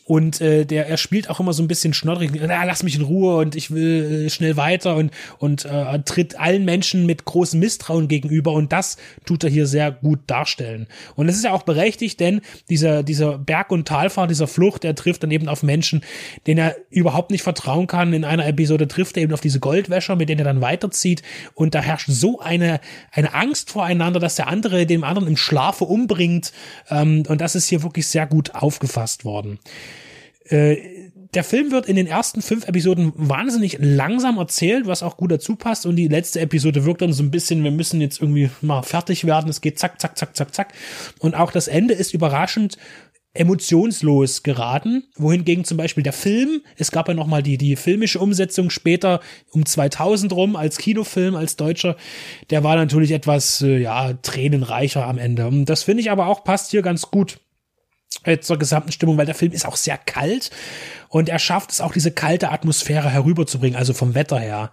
Und äh, der, er spielt auch immer so ein bisschen schnodderig, na, lass mich in Ruhe und ich will äh, schnell weiter und, und äh, tritt allen Menschen mit großem Misstrauen gegenüber und das tut er hier sehr gut darstellen. Und das ist ja auch berechtigt, denn dieser, dieser Berg- und Talfahrt, dieser Flucht, der trifft dann eben auf Menschen, denen er überhaupt nicht vertrauen kann. In einer Episode trifft er eben auf diese Goldwäscher, mit denen er dann weiterzieht und da herrscht so eine, eine Angst voreinander, dass der andere dem anderen im Schlafe umbringt ähm, und das ist hier wirklich sehr gut aufgefasst worden. Äh, der Film wird in den ersten fünf Episoden wahnsinnig langsam erzählt, was auch gut dazu passt. Und die letzte Episode wirkt dann so ein bisschen, wir müssen jetzt irgendwie mal fertig werden. Es geht zack, zack, zack, zack, zack. Und auch das Ende ist überraschend emotionslos geraten, wohingegen zum Beispiel der Film, es gab ja noch mal die die filmische Umsetzung später um 2000 rum als Kinofilm als deutscher, der war natürlich etwas äh, ja tränenreicher am Ende. Und das finde ich aber auch passt hier ganz gut äh, zur gesamten Stimmung, weil der Film ist auch sehr kalt und er schafft es auch diese kalte Atmosphäre herüberzubringen, also vom Wetter her.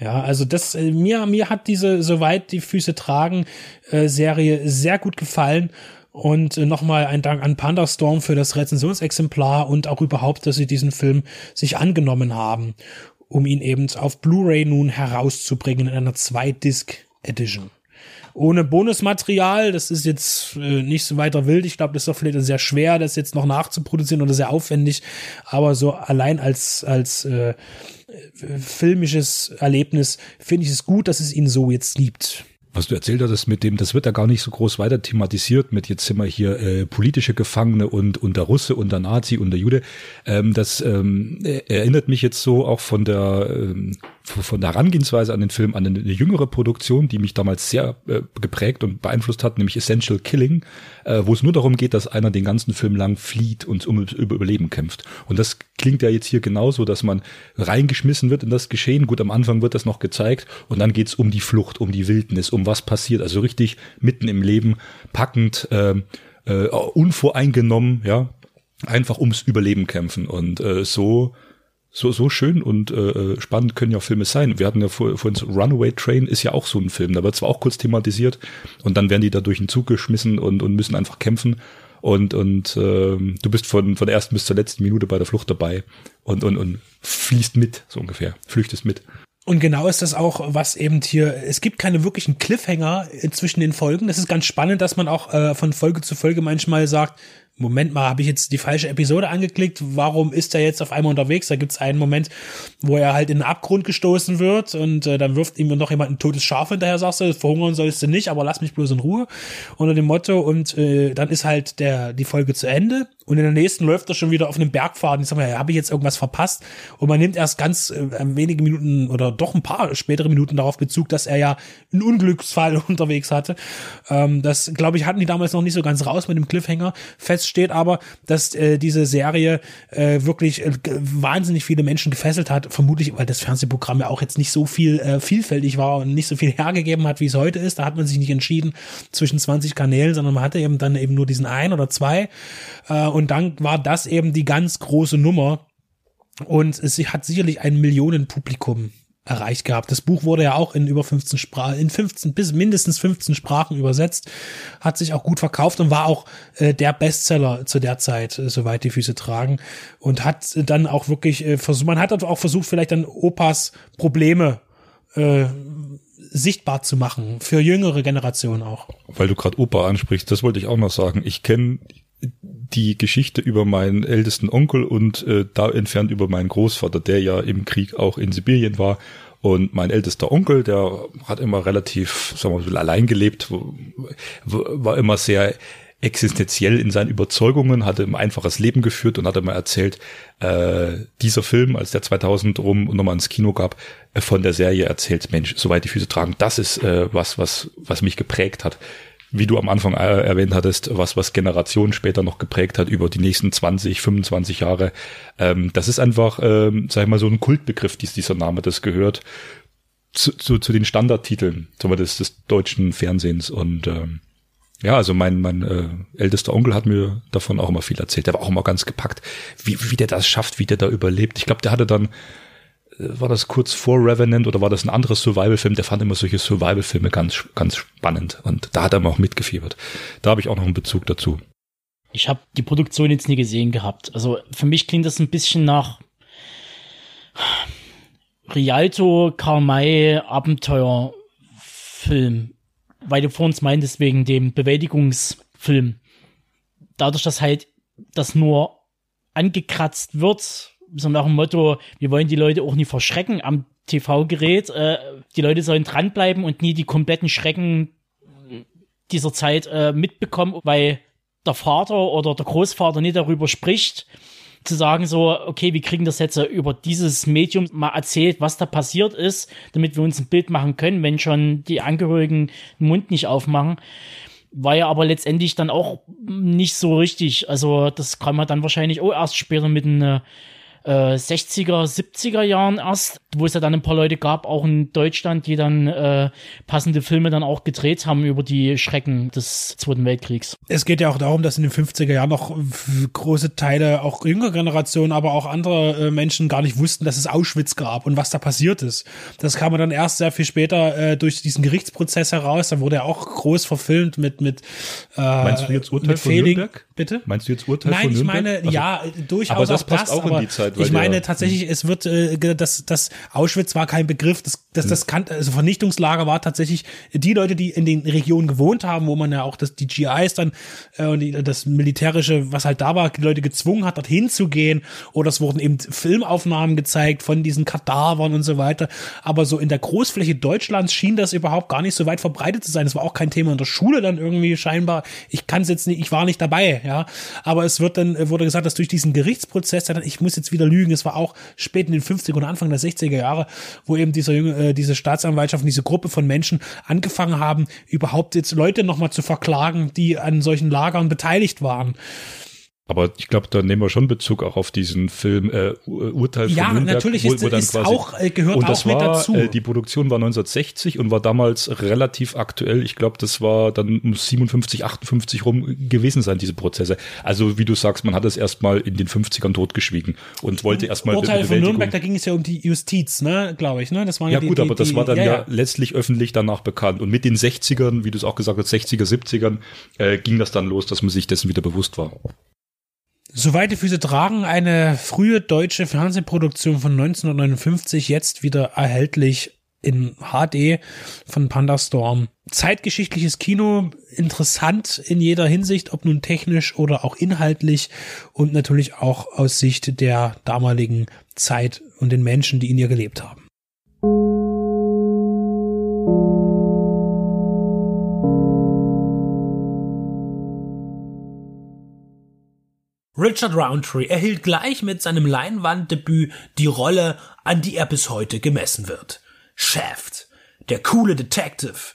Ja, also das äh, mir mir hat diese soweit die Füße tragen äh, Serie sehr gut gefallen und äh, nochmal ein Dank an Pandastorm für das Rezensionsexemplar und auch überhaupt, dass sie diesen Film sich angenommen haben, um ihn eben auf Blu-ray nun herauszubringen in einer Zwei-Disc Edition ohne Bonusmaterial. Das ist jetzt äh, nicht so weiter wild. Ich glaube, das ist doch vielleicht sehr schwer, das jetzt noch nachzuproduzieren oder sehr aufwendig. Aber so allein als, als äh, filmisches Erlebnis finde ich es gut, dass es ihn so jetzt gibt
was du erzählt hattest mit dem, das wird ja gar nicht so groß weiter thematisiert mit jetzt sind wir hier äh, politische Gefangene und, und der Russe und der Nazi und der Jude. Ähm, das ähm, erinnert mich jetzt so auch von der ähm, von der Herangehensweise an den Film an eine, eine jüngere Produktion, die mich damals sehr äh, geprägt und beeinflusst hat, nämlich Essential Killing, äh, wo es nur darum geht, dass einer den ganzen Film lang flieht und um über Überleben kämpft. Und das klingt ja jetzt hier genauso, dass man reingeschmissen wird in das Geschehen. Gut, am Anfang wird das noch gezeigt und dann geht's um die Flucht, um die Wildnis, um was passiert. Also richtig mitten im Leben, packend, äh, äh, unvoreingenommen, ja, einfach ums Überleben kämpfen. Und äh, so so, so schön und äh, spannend können ja Filme sein. Wir hatten ja vor, vorhin so Runaway Train ist ja auch so ein Film. Da wird zwar auch kurz thematisiert und dann werden die da durch den Zug geschmissen und, und müssen einfach kämpfen. Und, und äh, du bist von, von der ersten bis zur letzten Minute bei der Flucht dabei und, und, und fließt mit, so ungefähr, flüchtest mit.
Und genau ist das auch, was eben hier, es gibt keine wirklichen Cliffhanger zwischen den Folgen. Das ist ganz spannend, dass man auch äh, von Folge zu Folge manchmal sagt, Moment mal, habe ich jetzt die falsche Episode angeklickt? Warum ist er jetzt auf einmal unterwegs? Da gibt es einen Moment, wo er halt in den Abgrund gestoßen wird und äh, dann wirft ihm noch jemand ein totes Schaf hinterher, sagst du, verhungern sollst du nicht, aber lass mich bloß in Ruhe. Unter dem Motto und äh, dann ist halt der die Folge zu Ende und in der nächsten läuft er schon wieder auf einem Bergpfad. Ich sag mal, habe ich jetzt irgendwas verpasst? Und man nimmt erst ganz äh, wenige Minuten oder doch ein paar spätere Minuten darauf Bezug, dass er ja einen Unglücksfall unterwegs hatte. Ähm, das, glaube ich, hatten die damals noch nicht so ganz raus mit dem Cliffhanger. Fest steht aber, dass äh, diese Serie äh, wirklich äh, wahnsinnig viele Menschen gefesselt hat. Vermutlich, weil das Fernsehprogramm ja auch jetzt nicht so viel äh, vielfältig war und nicht so viel hergegeben hat, wie es heute ist. Da hat man sich nicht entschieden zwischen 20 Kanälen, sondern man hatte eben dann eben nur diesen ein oder zwei. Äh, und dann war das eben die ganz große Nummer. Und es hat sicherlich ein Millionenpublikum erreicht gehabt. Das Buch wurde ja auch in über 15 Sprachen, in 15 bis mindestens 15 Sprachen übersetzt, hat sich auch gut verkauft und war auch äh, der Bestseller zu der Zeit, äh, soweit die Füße tragen und hat dann auch wirklich äh, versucht, man hat auch versucht, vielleicht dann Opas Probleme äh, sichtbar zu machen für jüngere Generationen auch.
Weil du gerade Opa ansprichst, das wollte ich auch noch sagen. Ich kenne die Geschichte über meinen ältesten Onkel und äh, da entfernt über meinen Großvater, der ja im Krieg auch in Sibirien war. Und mein ältester Onkel, der hat immer relativ, sagen wir mal, allein gelebt, war immer sehr existenziell in seinen Überzeugungen, hatte ein einfaches Leben geführt und hat immer erzählt, äh, dieser Film, als der 2000 rum nochmal ins Kino gab, äh, von der Serie erzählt, Mensch, soweit die Füße tragen, das ist äh, was, was, was mich geprägt hat. Wie du am Anfang äh, erwähnt hattest, was, was Generationen später noch geprägt hat über die nächsten 20, 25 Jahre. Ähm, das ist einfach, ähm, sag ich mal, so ein Kultbegriff, dies, dieser Name, das gehört zu, zu, zu den Standardtiteln, sagen wir, des, des deutschen Fernsehens und ähm, ja, also mein, mein äh, ältester Onkel hat mir davon auch immer viel erzählt. Der war auch immer ganz gepackt, wie, wie der das schafft, wie der da überlebt. Ich glaube, der hatte dann, war das kurz vor Revenant oder war das ein anderes Survival-Film? Der fand immer solche Survival-Filme ganz, ganz spannend und da hat er mal auch mitgefiebert. Da habe ich auch noch einen Bezug dazu.
Ich habe die Produktion jetzt nie gesehen gehabt. Also für mich klingt das ein bisschen nach Rialto, Karl May, Abenteuerfilm weil du vor uns meintest, wegen dem Bewältigungsfilm. Dadurch, dass halt das nur angekratzt wird, so nach dem Motto, wir wollen die Leute auch nie verschrecken am TV-Gerät. Äh, die Leute sollen dranbleiben und nie die kompletten Schrecken dieser Zeit äh, mitbekommen, weil der Vater oder der Großvater nicht darüber spricht, zu sagen so, okay, wir kriegen das jetzt über dieses Medium mal erzählt, was da passiert ist, damit wir uns ein Bild machen können, wenn schon die Angehörigen den Mund nicht aufmachen. War ja aber letztendlich dann auch nicht so richtig. Also das kann man dann wahrscheinlich auch erst später mit einer äh, 60er, 70er Jahren erst, wo es ja dann ein paar Leute gab, auch in Deutschland, die dann äh, passende Filme dann auch gedreht haben über die Schrecken des Zweiten Weltkriegs.
Es geht ja auch darum, dass in den 50er Jahren noch große Teile, auch jüngere Generationen, aber auch andere äh, Menschen gar nicht wussten, dass es Auschwitz gab und was da passiert ist. Das kam dann erst sehr viel später äh, durch diesen Gerichtsprozess heraus. Dann wurde er auch groß verfilmt mit mit
äh, Meinst du jetzt Urteil von
Fehling.
Nürnberg?
Bitte?
Meinst du jetzt Urteil
Nein,
von
ich
Nürnberg?
meine,
Also-
ja, durchaus
aber das
auch
passt
das,
auch in die Zeit, weil
ich meine
der-
tatsächlich, es wird, äh, das, das Auschwitz war kein Begriff, das, das, das kann, also Vernichtungslager war tatsächlich die Leute, die in den Regionen gewohnt haben, wo man ja auch das, die GIs dann äh, und die, das militärische, was halt da war, die Leute gezwungen hat, dorthin zu gehen. Oder es wurden eben Filmaufnahmen gezeigt von diesen Kadavern und so weiter. Aber so in der Großfläche Deutschlands schien das überhaupt gar nicht so weit verbreitet zu sein. Es war auch kein Thema in der Schule dann irgendwie scheinbar. Ich kann es jetzt nicht, ich war nicht dabei, ja. Aber es wird dann, wurde gesagt, dass durch diesen Gerichtsprozess, ich muss jetzt wieder lügen, es war auch spät in den 50er und Anfang der 60er Jahre, wo eben junge, äh, diese Staatsanwaltschaft, und diese Gruppe von Menschen angefangen haben, überhaupt jetzt Leute nochmal zu verklagen, die an solchen Lagern beteiligt waren.
Aber ich glaube, da nehmen wir schon Bezug auch auf diesen Film äh, Ur- Urteil von
Ja,
Nürnberg.
natürlich ist- ist auch, äh, gehört
und das
auch mit
war,
dazu.
Äh, die Produktion war 1960 und war damals relativ aktuell. Ich glaube, das war dann um 57, 58 rum gewesen sein, diese Prozesse. Also wie du sagst, man hat es erstmal in den 50ern totgeschwiegen und wollte erstmal
Urteil von Nürnberg, da ging es ja um die Justiz, ne, glaube ich, ne? Das waren
Ja
die,
gut,
die,
aber das
die,
war dann ja, letztlich öffentlich danach bekannt. Und mit den 60ern, wie du es auch gesagt hast, 60er, 70ern, äh, ging das dann los, dass man sich dessen wieder bewusst war.
Soweit die Füße tragen, eine frühe deutsche Fernsehproduktion von 1959, jetzt wieder erhältlich in HD von Pandastorm. Zeitgeschichtliches Kino, interessant in jeder Hinsicht, ob nun technisch oder auch inhaltlich und natürlich auch aus Sicht der damaligen Zeit und den Menschen, die in ihr gelebt haben.
Richard Roundtree erhielt gleich mit seinem Leinwanddebüt die Rolle, an die er bis heute gemessen wird. Shaft, der coole Detective,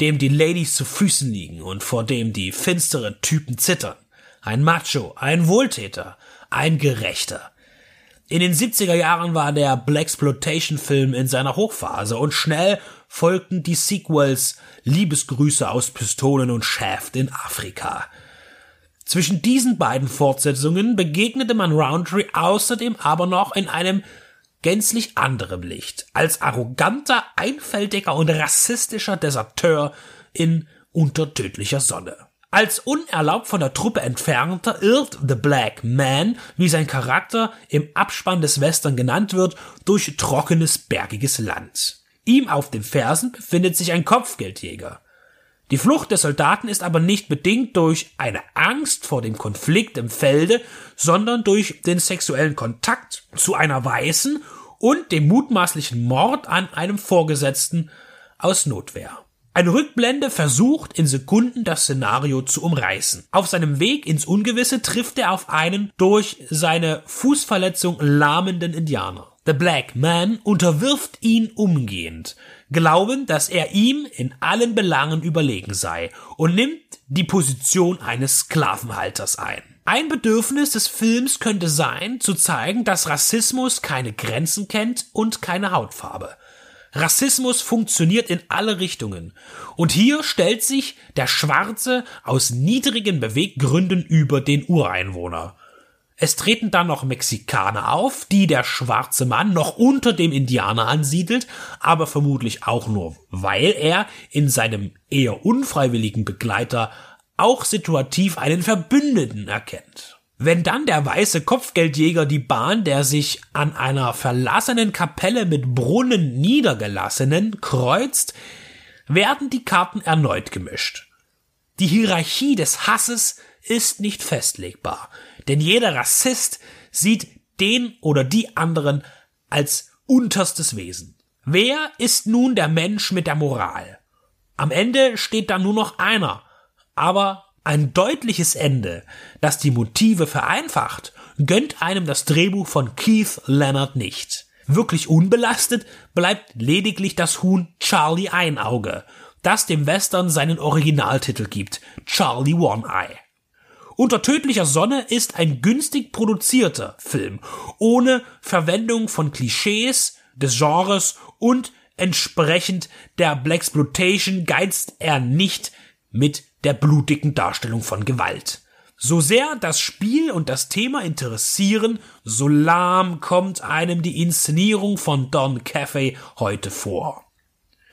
dem die Ladies zu Füßen liegen und vor dem die finsteren Typen zittern. Ein Macho, ein Wohltäter, ein Gerechter. In den 70er Jahren war der Blaxploitation-Film in seiner Hochphase und schnell folgten die Sequels Liebesgrüße aus Pistolen und Shaft in Afrika. Zwischen diesen beiden Fortsetzungen begegnete man Roundtree außerdem aber noch in einem gänzlich anderem Licht, als arroganter, einfältiger und rassistischer Deserteur in Unter tödlicher Sonne. Als unerlaubt von der Truppe entfernter irrt The Black Man, wie sein Charakter im Abspann des Western genannt wird, durch trockenes, bergiges Land. Ihm auf den Fersen befindet sich ein Kopfgeldjäger. Die Flucht des Soldaten ist aber nicht bedingt durch eine Angst vor dem Konflikt im Felde, sondern durch den sexuellen Kontakt zu einer Weißen und dem mutmaßlichen Mord an einem Vorgesetzten aus Notwehr.
Eine Rückblende versucht in Sekunden das Szenario zu umreißen. Auf seinem Weg ins Ungewisse trifft er auf einen durch seine Fußverletzung lahmenden Indianer. The Black Man unterwirft ihn umgehend, glaubend, dass er ihm in allen Belangen überlegen sei und nimmt die Position eines Sklavenhalters ein. Ein Bedürfnis des Films könnte sein, zu zeigen, dass Rassismus keine Grenzen kennt und keine Hautfarbe. Rassismus funktioniert in alle Richtungen. Und hier stellt sich der Schwarze aus niedrigen Beweggründen über den Ureinwohner. Es treten dann noch Mexikaner auf, die der schwarze Mann noch unter dem Indianer ansiedelt, aber vermutlich auch nur, weil er in seinem eher unfreiwilligen Begleiter auch situativ einen Verbündeten erkennt. Wenn dann der weiße Kopfgeldjäger die Bahn der sich an einer verlassenen Kapelle mit Brunnen niedergelassenen kreuzt, werden die Karten erneut gemischt. Die Hierarchie des Hasses ist nicht festlegbar, denn jeder Rassist sieht den oder die anderen als unterstes Wesen. Wer ist nun der Mensch mit der Moral? Am Ende steht da nur noch einer, aber ein deutliches Ende, das die Motive vereinfacht, gönnt einem das Drehbuch von Keith Leonard nicht. Wirklich unbelastet bleibt lediglich das Huhn Charlie Einauge, das dem Western seinen Originaltitel gibt, Charlie One Eye. Unter tödlicher Sonne ist ein günstig produzierter Film, ohne Verwendung von Klischees des Genres und entsprechend der Blaxploitation geizt er nicht mit der blutigen Darstellung von Gewalt. So sehr das Spiel und das Thema interessieren, so lahm kommt einem die Inszenierung von Don Caffey heute vor.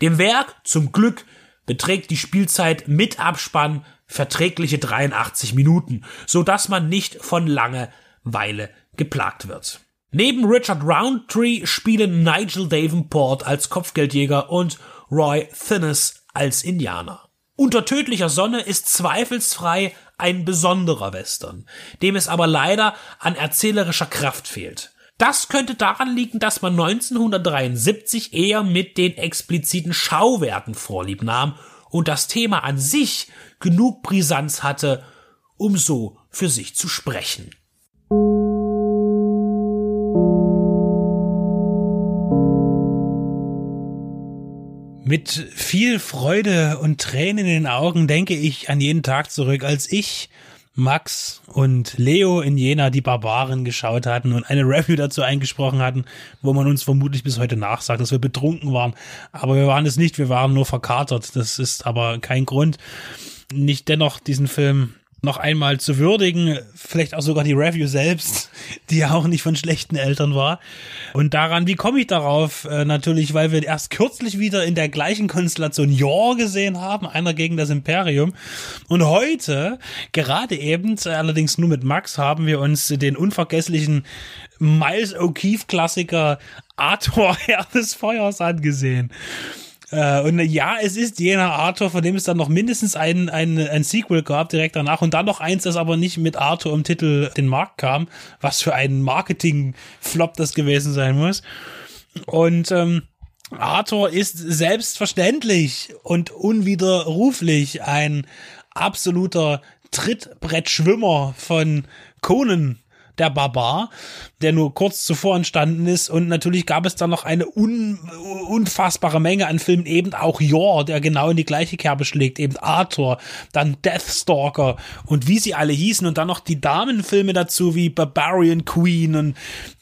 Dem Werk zum Glück beträgt die Spielzeit mit Abspann verträgliche 83 Minuten, so dass man nicht von Langeweile geplagt wird. Neben Richard Roundtree spielen Nigel Davenport als Kopfgeldjäger und Roy Thinnes als Indianer. Unter tödlicher Sonne ist zweifelsfrei ein besonderer Western, dem es aber leider an erzählerischer Kraft fehlt. Das könnte daran liegen, dass man 1973 eher mit den expliziten Schauwerten vorlieb nahm und das Thema an sich genug Brisanz hatte, um so für sich zu sprechen.
Mit viel Freude und Tränen in den Augen denke ich an jeden Tag zurück, als ich, Max und Leo in Jena die Barbaren geschaut hatten und eine Review dazu eingesprochen hatten, wo man uns vermutlich bis heute nachsagt, dass wir betrunken waren. Aber wir waren es nicht, wir waren nur verkatert. Das ist aber kein Grund, nicht dennoch diesen Film noch einmal zu würdigen, vielleicht auch sogar die Review selbst, die ja auch nicht von schlechten Eltern war. Und daran, wie komme ich darauf? Äh, natürlich, weil wir erst kürzlich wieder in der gleichen Konstellation Yor gesehen haben, einer gegen das Imperium. Und heute, gerade eben, allerdings nur mit Max, haben wir uns den unvergesslichen Miles O'Keefe Klassiker Arthur Herr des Feuers angesehen. Äh, und ja, es ist jener Arthur, von dem es dann noch mindestens ein, ein, ein Sequel gab direkt danach und dann noch eins, das aber nicht mit Arthur im Titel den Markt kam. Was für ein Marketing-Flop das gewesen sein muss. Und ähm, Arthur ist selbstverständlich und unwiderruflich ein absoluter Trittbrettschwimmer von Conan der Barbar, der nur kurz zuvor entstanden ist. Und natürlich gab es dann noch eine un unfassbare Menge an Filmen, eben auch Yor, der genau in die gleiche Kerbe schlägt, eben Arthur, dann Deathstalker und wie sie alle hießen und dann noch die Damenfilme dazu wie Barbarian Queen und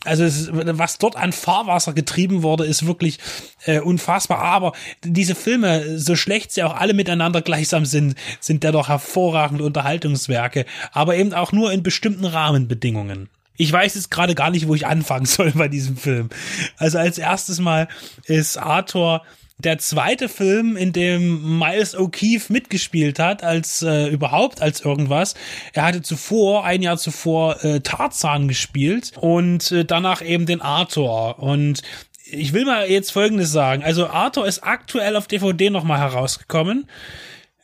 also es, was dort an Fahrwasser getrieben wurde, ist wirklich äh, unfassbar. Aber diese Filme, so schlecht sie auch alle miteinander gleichsam sind, sind dennoch hervorragende Unterhaltungswerke, aber eben auch nur in bestimmten Rahmenbedingungen. Ich weiß jetzt gerade gar nicht, wo ich anfangen soll bei diesem Film. Also als erstes Mal ist Arthur der zweite Film, in dem Miles O'Keefe mitgespielt hat, als äh, überhaupt als irgendwas. Er hatte zuvor, ein Jahr zuvor, äh, Tarzan gespielt und äh, danach eben den Arthur. Und ich will mal jetzt Folgendes sagen. Also Arthur ist aktuell auf DVD nochmal herausgekommen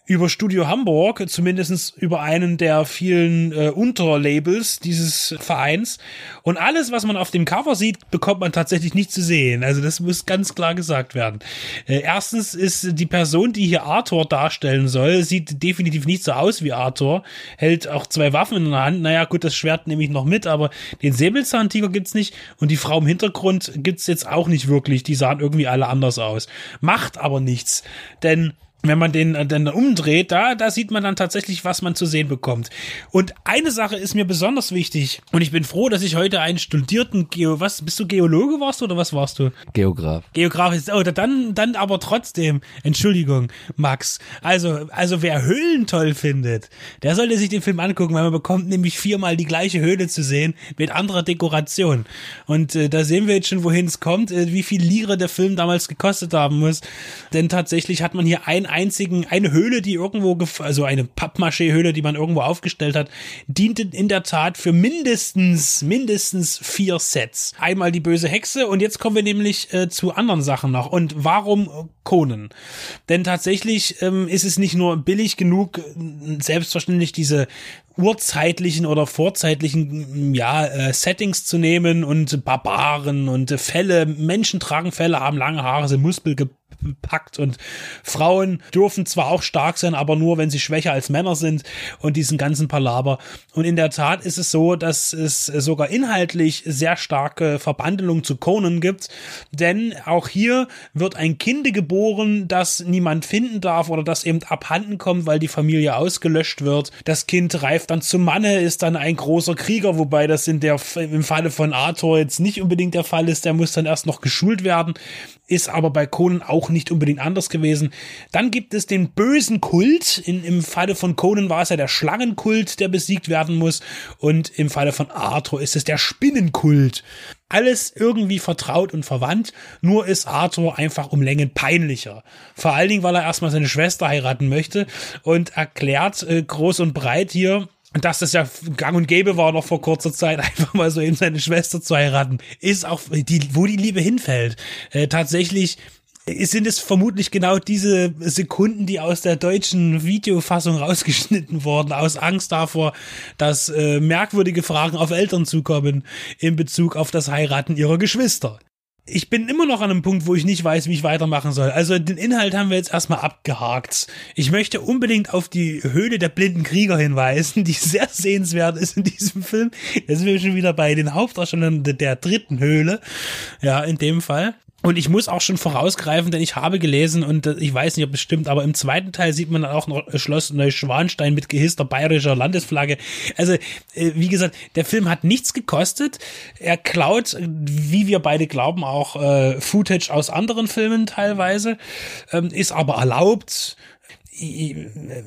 über Studio Hamburg, zumindestens über einen der vielen äh, Unterlabels dieses Vereins. Und alles, was man auf dem Cover sieht, bekommt man tatsächlich nicht zu sehen. Also das muss ganz klar gesagt werden. Äh, erstens ist die Person, die hier Arthur darstellen soll, sieht definitiv nicht so aus wie Arthur, hält auch zwei Waffen in der Hand. Naja, gut, das Schwert nehme ich noch mit, aber den Säbelzahntiger gibt's nicht und die Frau im Hintergrund gibt's jetzt auch nicht wirklich. Die sahen irgendwie alle anders aus. Macht aber nichts, denn wenn man den äh, dann umdreht, da, da sieht man dann tatsächlich, was man zu sehen bekommt. Und eine Sache ist mir besonders wichtig. Und ich bin froh, dass ich heute einen studierten Geo, was, bist du Geologe warst du oder was warst du?
Geograf.
Geograf ist, oh, dann, dann aber trotzdem, Entschuldigung, Max. Also, also wer Höhlen toll findet, der sollte sich den Film angucken, weil man bekommt nämlich viermal die gleiche Höhle zu sehen mit anderer Dekoration. Und äh, da sehen wir jetzt schon, wohin es kommt, äh, wie viel Lire der Film damals gekostet haben muss. Denn tatsächlich hat man hier ein einzigen, eine Höhle, die irgendwo, also eine Pappmaché-Höhle, die man irgendwo aufgestellt hat, diente in der Tat für mindestens, mindestens vier Sets. Einmal die böse Hexe und jetzt kommen wir nämlich äh, zu anderen Sachen noch. Und warum Conan? Denn tatsächlich ähm, ist es nicht nur billig genug, selbstverständlich diese urzeitlichen oder vorzeitlichen ja äh, Settings zu nehmen und Barbaren und äh, Fälle Menschen tragen Fälle haben lange Haare sind Muskel packt und Frauen dürfen zwar auch stark sein, aber nur, wenn sie schwächer als Männer sind und diesen ganzen Palaber. Und in der Tat ist es so, dass es sogar inhaltlich sehr starke Verbandelung zu Conan gibt, denn auch hier wird ein Kind geboren, das niemand finden darf oder das eben abhanden kommt, weil die Familie ausgelöscht wird. Das Kind reift dann zum Manne, ist dann ein großer Krieger, wobei das in der, im Falle von Arthur jetzt nicht unbedingt der Fall ist, der muss dann erst noch geschult werden ist aber bei Conan auch nicht unbedingt anders gewesen. Dann gibt es den bösen Kult. In, Im Falle von Conan war es ja der Schlangenkult, der besiegt werden muss. Und im Falle von Arthur ist es der Spinnenkult. Alles irgendwie vertraut und verwandt, nur ist Arthur einfach um Längen peinlicher. Vor allen Dingen, weil er erstmal seine Schwester heiraten möchte und erklärt äh, groß und breit hier, dass das ja gang und gäbe war noch vor kurzer Zeit, einfach mal so eben seine Schwester zu heiraten, ist auch die, wo die Liebe hinfällt. Äh, tatsächlich sind es vermutlich genau diese Sekunden, die aus der deutschen Videofassung rausgeschnitten wurden, aus Angst davor, dass äh, merkwürdige Fragen auf Eltern zukommen in Bezug auf das Heiraten ihrer Geschwister ich bin immer noch an einem Punkt, wo ich nicht weiß, wie ich weitermachen soll. Also den Inhalt haben wir jetzt erstmal abgehakt. Ich möchte unbedingt auf die Höhle der blinden Krieger hinweisen, die sehr sehenswert ist in diesem Film. Da sind wir schon wieder bei den Hauptdarstellern der dritten Höhle. Ja, in dem Fall. Und ich muss auch schon vorausgreifen, denn ich habe gelesen und äh, ich weiß nicht, ob es stimmt, aber im zweiten Teil sieht man dann auch noch Schloss Neuschwanstein mit gehisster bayerischer Landesflagge. Also, äh, wie gesagt, der Film hat nichts gekostet. Er klaut, wie wir beide glauben, auch äh, Footage aus anderen Filmen teilweise, ähm, ist aber erlaubt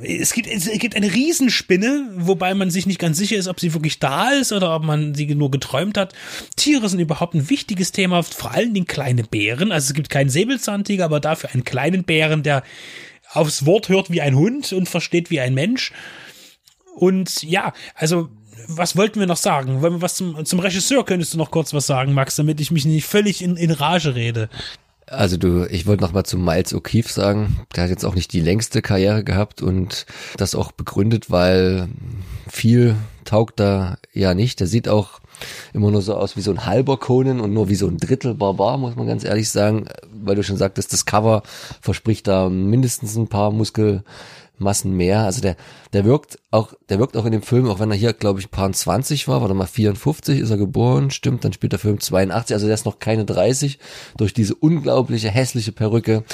es gibt, es gibt eine Riesenspinne, wobei man sich nicht ganz sicher ist, ob sie wirklich da ist oder ob man sie nur geträumt hat. Tiere sind überhaupt ein wichtiges Thema, vor allen Dingen kleine Bären. Also es gibt keinen Säbelzahntiger, aber dafür einen kleinen Bären, der aufs Wort hört wie ein Hund und versteht wie ein Mensch. Und ja, also was wollten wir noch sagen? Was zum, zum Regisseur könntest du noch kurz was sagen, Max, damit ich mich nicht völlig in, in Rage rede.
Also du, ich wollte noch mal zu Miles O'Keefe sagen, der hat jetzt auch nicht die längste Karriere gehabt und das auch begründet, weil viel taugt da ja nicht. Der sieht auch immer nur so aus wie so ein halber Conan und nur wie so ein Drittel Barbar, muss man ganz ehrlich sagen, weil du schon sagtest, das Cover verspricht da mindestens ein paar Muskel Massen mehr. Also der, der wirkt auch, der wirkt auch in dem Film, auch wenn er hier, glaube ich, paar 20 war, warte mal, 54 ist er geboren, stimmt, dann spielt der Film 82, also der ist noch keine 30, durch diese unglaubliche hässliche Perücke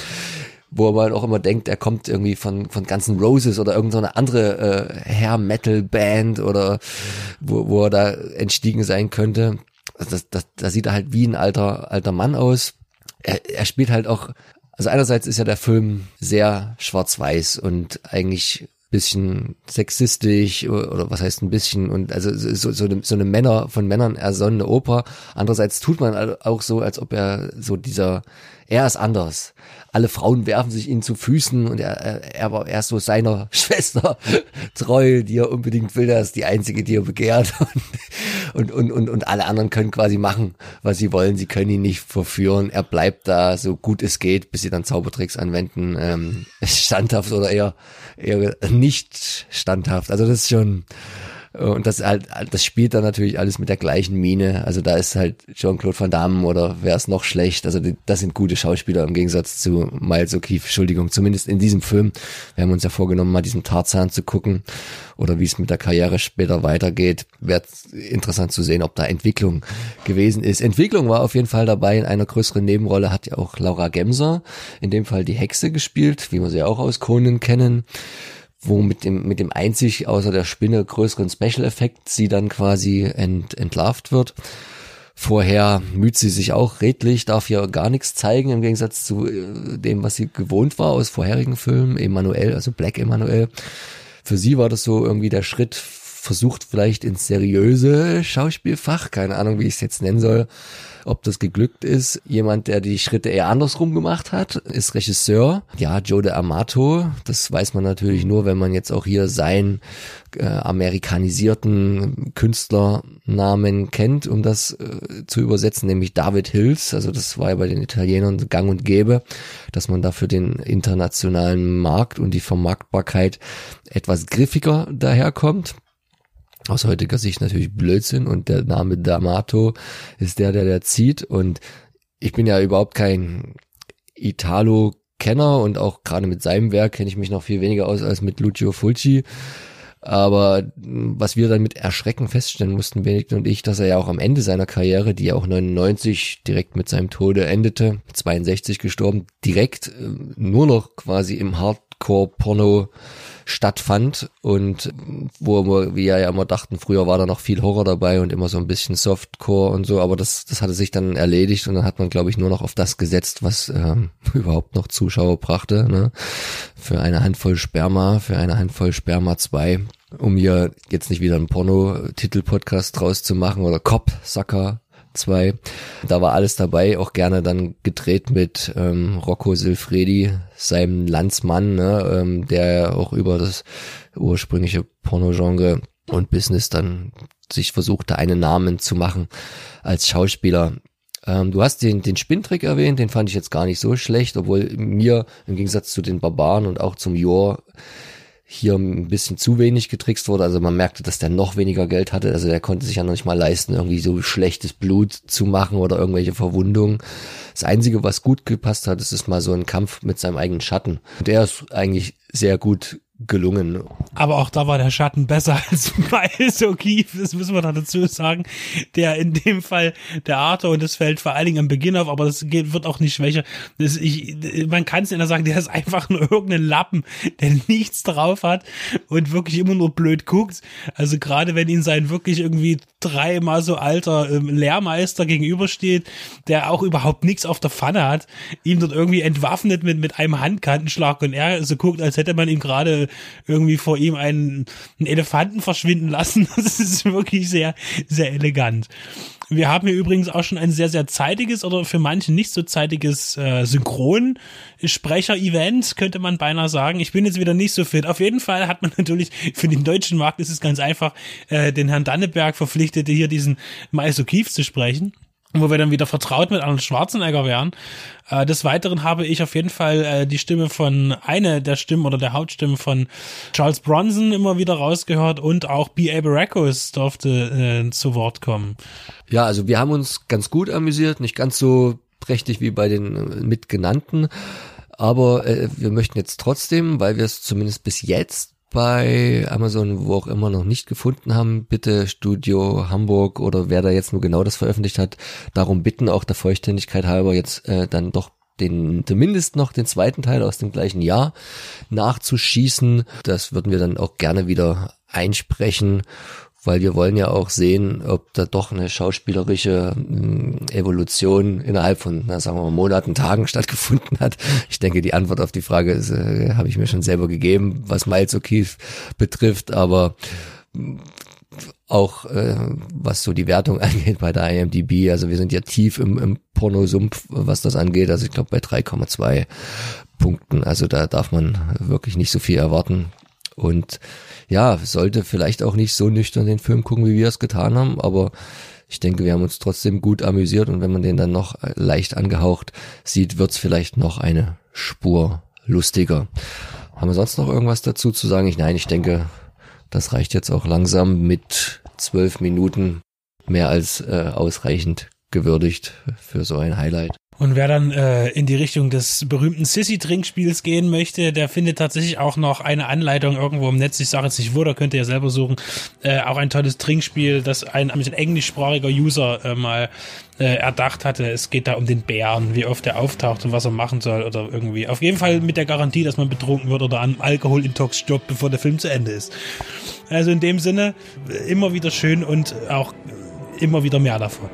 wo man auch immer denkt, er kommt irgendwie von von ganzen Roses oder irgendeine andere äh, Hair Metal Band oder wo, wo er da entstiegen sein könnte. Also das, das, da sieht er halt wie ein alter alter Mann aus. Er, er spielt halt auch also einerseits ist ja der Film sehr schwarz-weiß und eigentlich bisschen sexistisch oder was heißt ein bisschen und also so, so, eine, so eine Männer von Männern ersonnene Oper. Andererseits tut man auch so, als ob er so dieser er ist anders. Alle Frauen werfen sich ihm zu Füßen und er, er, er war erst so seiner Schwester treu, die er unbedingt will. Er ist die einzige, die er begehrt. Und, und, und, und alle anderen können quasi machen, was sie wollen. Sie können ihn nicht verführen. Er bleibt da so gut es geht, bis sie dann Zaubertricks anwenden. Ähm, standhaft oder eher, eher nicht standhaft. Also das ist schon, und das halt, das spielt dann natürlich alles mit der gleichen Mine. Also da ist halt Jean-Claude Van Damme oder wer ist noch schlecht. Also das sind gute Schauspieler im Gegensatz zu Miles O'Keefe. Entschuldigung, zumindest in diesem Film. Wir haben uns ja vorgenommen, mal diesen Tarzan zu gucken oder wie es mit der Karriere später weitergeht. Wäre interessant zu sehen, ob da Entwicklung gewesen ist. Entwicklung war auf jeden Fall dabei. In einer größeren Nebenrolle hat ja auch Laura Gemser in dem Fall die Hexe gespielt, wie wir sie auch aus Conan kennen wo mit dem, mit dem einzig außer der Spinne größeren Special-Effekt sie dann quasi ent, entlarvt wird. Vorher müht sie sich auch redlich, darf hier gar nichts zeigen, im Gegensatz zu äh, dem, was sie gewohnt war aus vorherigen Filmen. Emanuel, also Black Emanuel. Für sie war das so irgendwie der Schritt, versucht vielleicht ins seriöse Schauspielfach, keine Ahnung, wie ich es jetzt nennen soll, ob das geglückt ist. Jemand, der die Schritte eher andersrum gemacht hat, ist Regisseur. Ja, Joe de Amato. Das weiß man natürlich nur, wenn man jetzt auch hier seinen äh, amerikanisierten Künstlernamen kennt, um das äh, zu übersetzen, nämlich David Hills. Also das war ja bei den Italienern gang und gäbe, dass man da für den internationalen Markt und die Vermarktbarkeit etwas griffiger daherkommt aus heutiger Sicht natürlich Blödsinn und der Name D'Amato ist der, der der zieht und ich bin ja überhaupt kein Italo-Kenner und auch gerade mit seinem Werk kenne ich mich noch viel weniger aus als mit Lucio Fulci. Aber was wir dann mit Erschrecken feststellen mussten, Benedikt und ich, dass er ja auch am Ende seiner Karriere, die ja auch 99 direkt mit seinem Tode endete, 62 gestorben, direkt äh, nur noch quasi im Hardcore-Porno stattfand und wo wir, wie ja immer dachten, früher war da noch viel Horror dabei und immer so ein bisschen Softcore und so, aber das, das hatte sich dann erledigt und dann hat man, glaube ich, nur noch auf das gesetzt, was ähm, überhaupt noch Zuschauer brachte, ne? Für eine Handvoll Sperma, für eine Handvoll Sperma 2, um hier jetzt nicht wieder einen Porno-Titel-Podcast draus zu machen oder Cop, Sucker, 2. Da war alles dabei, auch gerne dann gedreht mit ähm, Rocco Silfredi, seinem Landsmann, ne, ähm, der auch über das ursprüngliche Pornogenre und Business dann sich versuchte, einen Namen zu machen als Schauspieler. Ähm, du hast den, den Spinntrick erwähnt, den fand ich jetzt gar nicht so schlecht, obwohl mir im Gegensatz zu den Barbaren und auch zum Jor hier ein bisschen zu wenig getrickst wurde. Also man merkte, dass der noch weniger Geld hatte. Also der konnte sich ja noch nicht mal leisten, irgendwie so schlechtes Blut zu machen oder irgendwelche Verwundungen. Das Einzige, was gut gepasst hat, ist, ist mal so ein Kampf mit seinem eigenen Schatten. Und der ist eigentlich sehr gut gelungen.
Aber auch da war der Schatten besser als bei O'Keefe, das müssen wir da dazu sagen, der in dem Fall der Arthur und das fällt vor allen Dingen am Beginn auf, aber das geht, wird auch nicht schwächer. Das, ich, man kann es nicht sagen, der ist einfach nur irgendein Lappen, der nichts drauf hat und wirklich immer nur blöd guckt. Also gerade wenn ihn sein wirklich irgendwie dreimal so alter ähm, Lehrmeister gegenübersteht, der auch überhaupt nichts auf der Pfanne hat, ihm dort irgendwie entwaffnet mit, mit einem Handkantenschlag und er so guckt, als hätte man ihm gerade irgendwie vor ihm einen, einen Elefanten verschwinden lassen. Das ist wirklich sehr, sehr elegant. Wir haben hier übrigens auch schon ein sehr, sehr zeitiges oder für manche nicht so zeitiges äh, Synchronsprecher-Event, könnte man beinahe sagen. Ich bin jetzt wieder nicht so fit. Auf jeden Fall hat man natürlich, für den deutschen Markt ist es ganz einfach, äh, den Herrn Danneberg verpflichtet, hier diesen Mais O'Keefe zu sprechen wo wir dann wieder vertraut mit Arnold Schwarzenegger wären. Äh, des Weiteren habe ich auf jeden Fall äh, die Stimme von eine der Stimmen oder der Hauptstimmen von Charles Bronson immer wieder rausgehört und auch B.A. Baracus durfte äh, zu Wort kommen.
Ja, also wir haben uns ganz gut amüsiert, nicht ganz so prächtig wie bei den äh, mitgenannten, aber äh, wir möchten jetzt trotzdem, weil wir es zumindest bis jetzt bei Amazon, wo auch immer noch nicht gefunden haben, bitte Studio Hamburg oder wer da jetzt nur genau das veröffentlicht hat, darum bitten, auch der Vollständigkeit halber jetzt äh, dann doch den zumindest noch den zweiten Teil aus dem gleichen Jahr nachzuschießen. Das würden wir dann auch gerne wieder einsprechen weil wir wollen ja auch sehen, ob da doch eine schauspielerische hm, Evolution innerhalb von, na, sagen wir mal, Monaten, Tagen stattgefunden hat. Ich denke, die Antwort auf die Frage ist, äh, habe ich mir schon selber gegeben, was Miles O'Keefe betrifft, aber hm, auch äh, was so die Wertung angeht bei der IMDb. Also wir sind ja tief im, im Pornosumpf, was das angeht. Also ich glaube bei 3,2 Punkten. Also da darf man wirklich nicht so viel erwarten. Und ja, sollte vielleicht auch nicht so nüchtern den Film gucken, wie wir es getan haben, aber ich denke, wir haben uns trotzdem gut amüsiert und wenn man den dann noch leicht angehaucht sieht, wird's vielleicht noch eine Spur lustiger. Haben wir sonst noch irgendwas dazu zu sagen? Ich, nein, ich denke, das reicht jetzt auch langsam mit zwölf Minuten mehr als äh, ausreichend gewürdigt für so ein Highlight.
Und wer dann äh, in die Richtung des berühmten Sissy-Trinkspiels gehen möchte, der findet tatsächlich auch noch eine Anleitung irgendwo im Netz. Ich sage jetzt nicht wo, da könnt ihr ja selber suchen. Äh, auch ein tolles Trinkspiel, das ein, ein englischsprachiger User äh, mal äh, erdacht hatte. Es geht da um den Bären, wie oft er auftaucht und was er machen soll oder irgendwie. Auf jeden Fall mit der Garantie, dass man betrunken wird oder an Alkoholintox stirbt, bevor der Film zu Ende ist. Also in dem Sinne immer wieder schön und auch immer wieder mehr davon.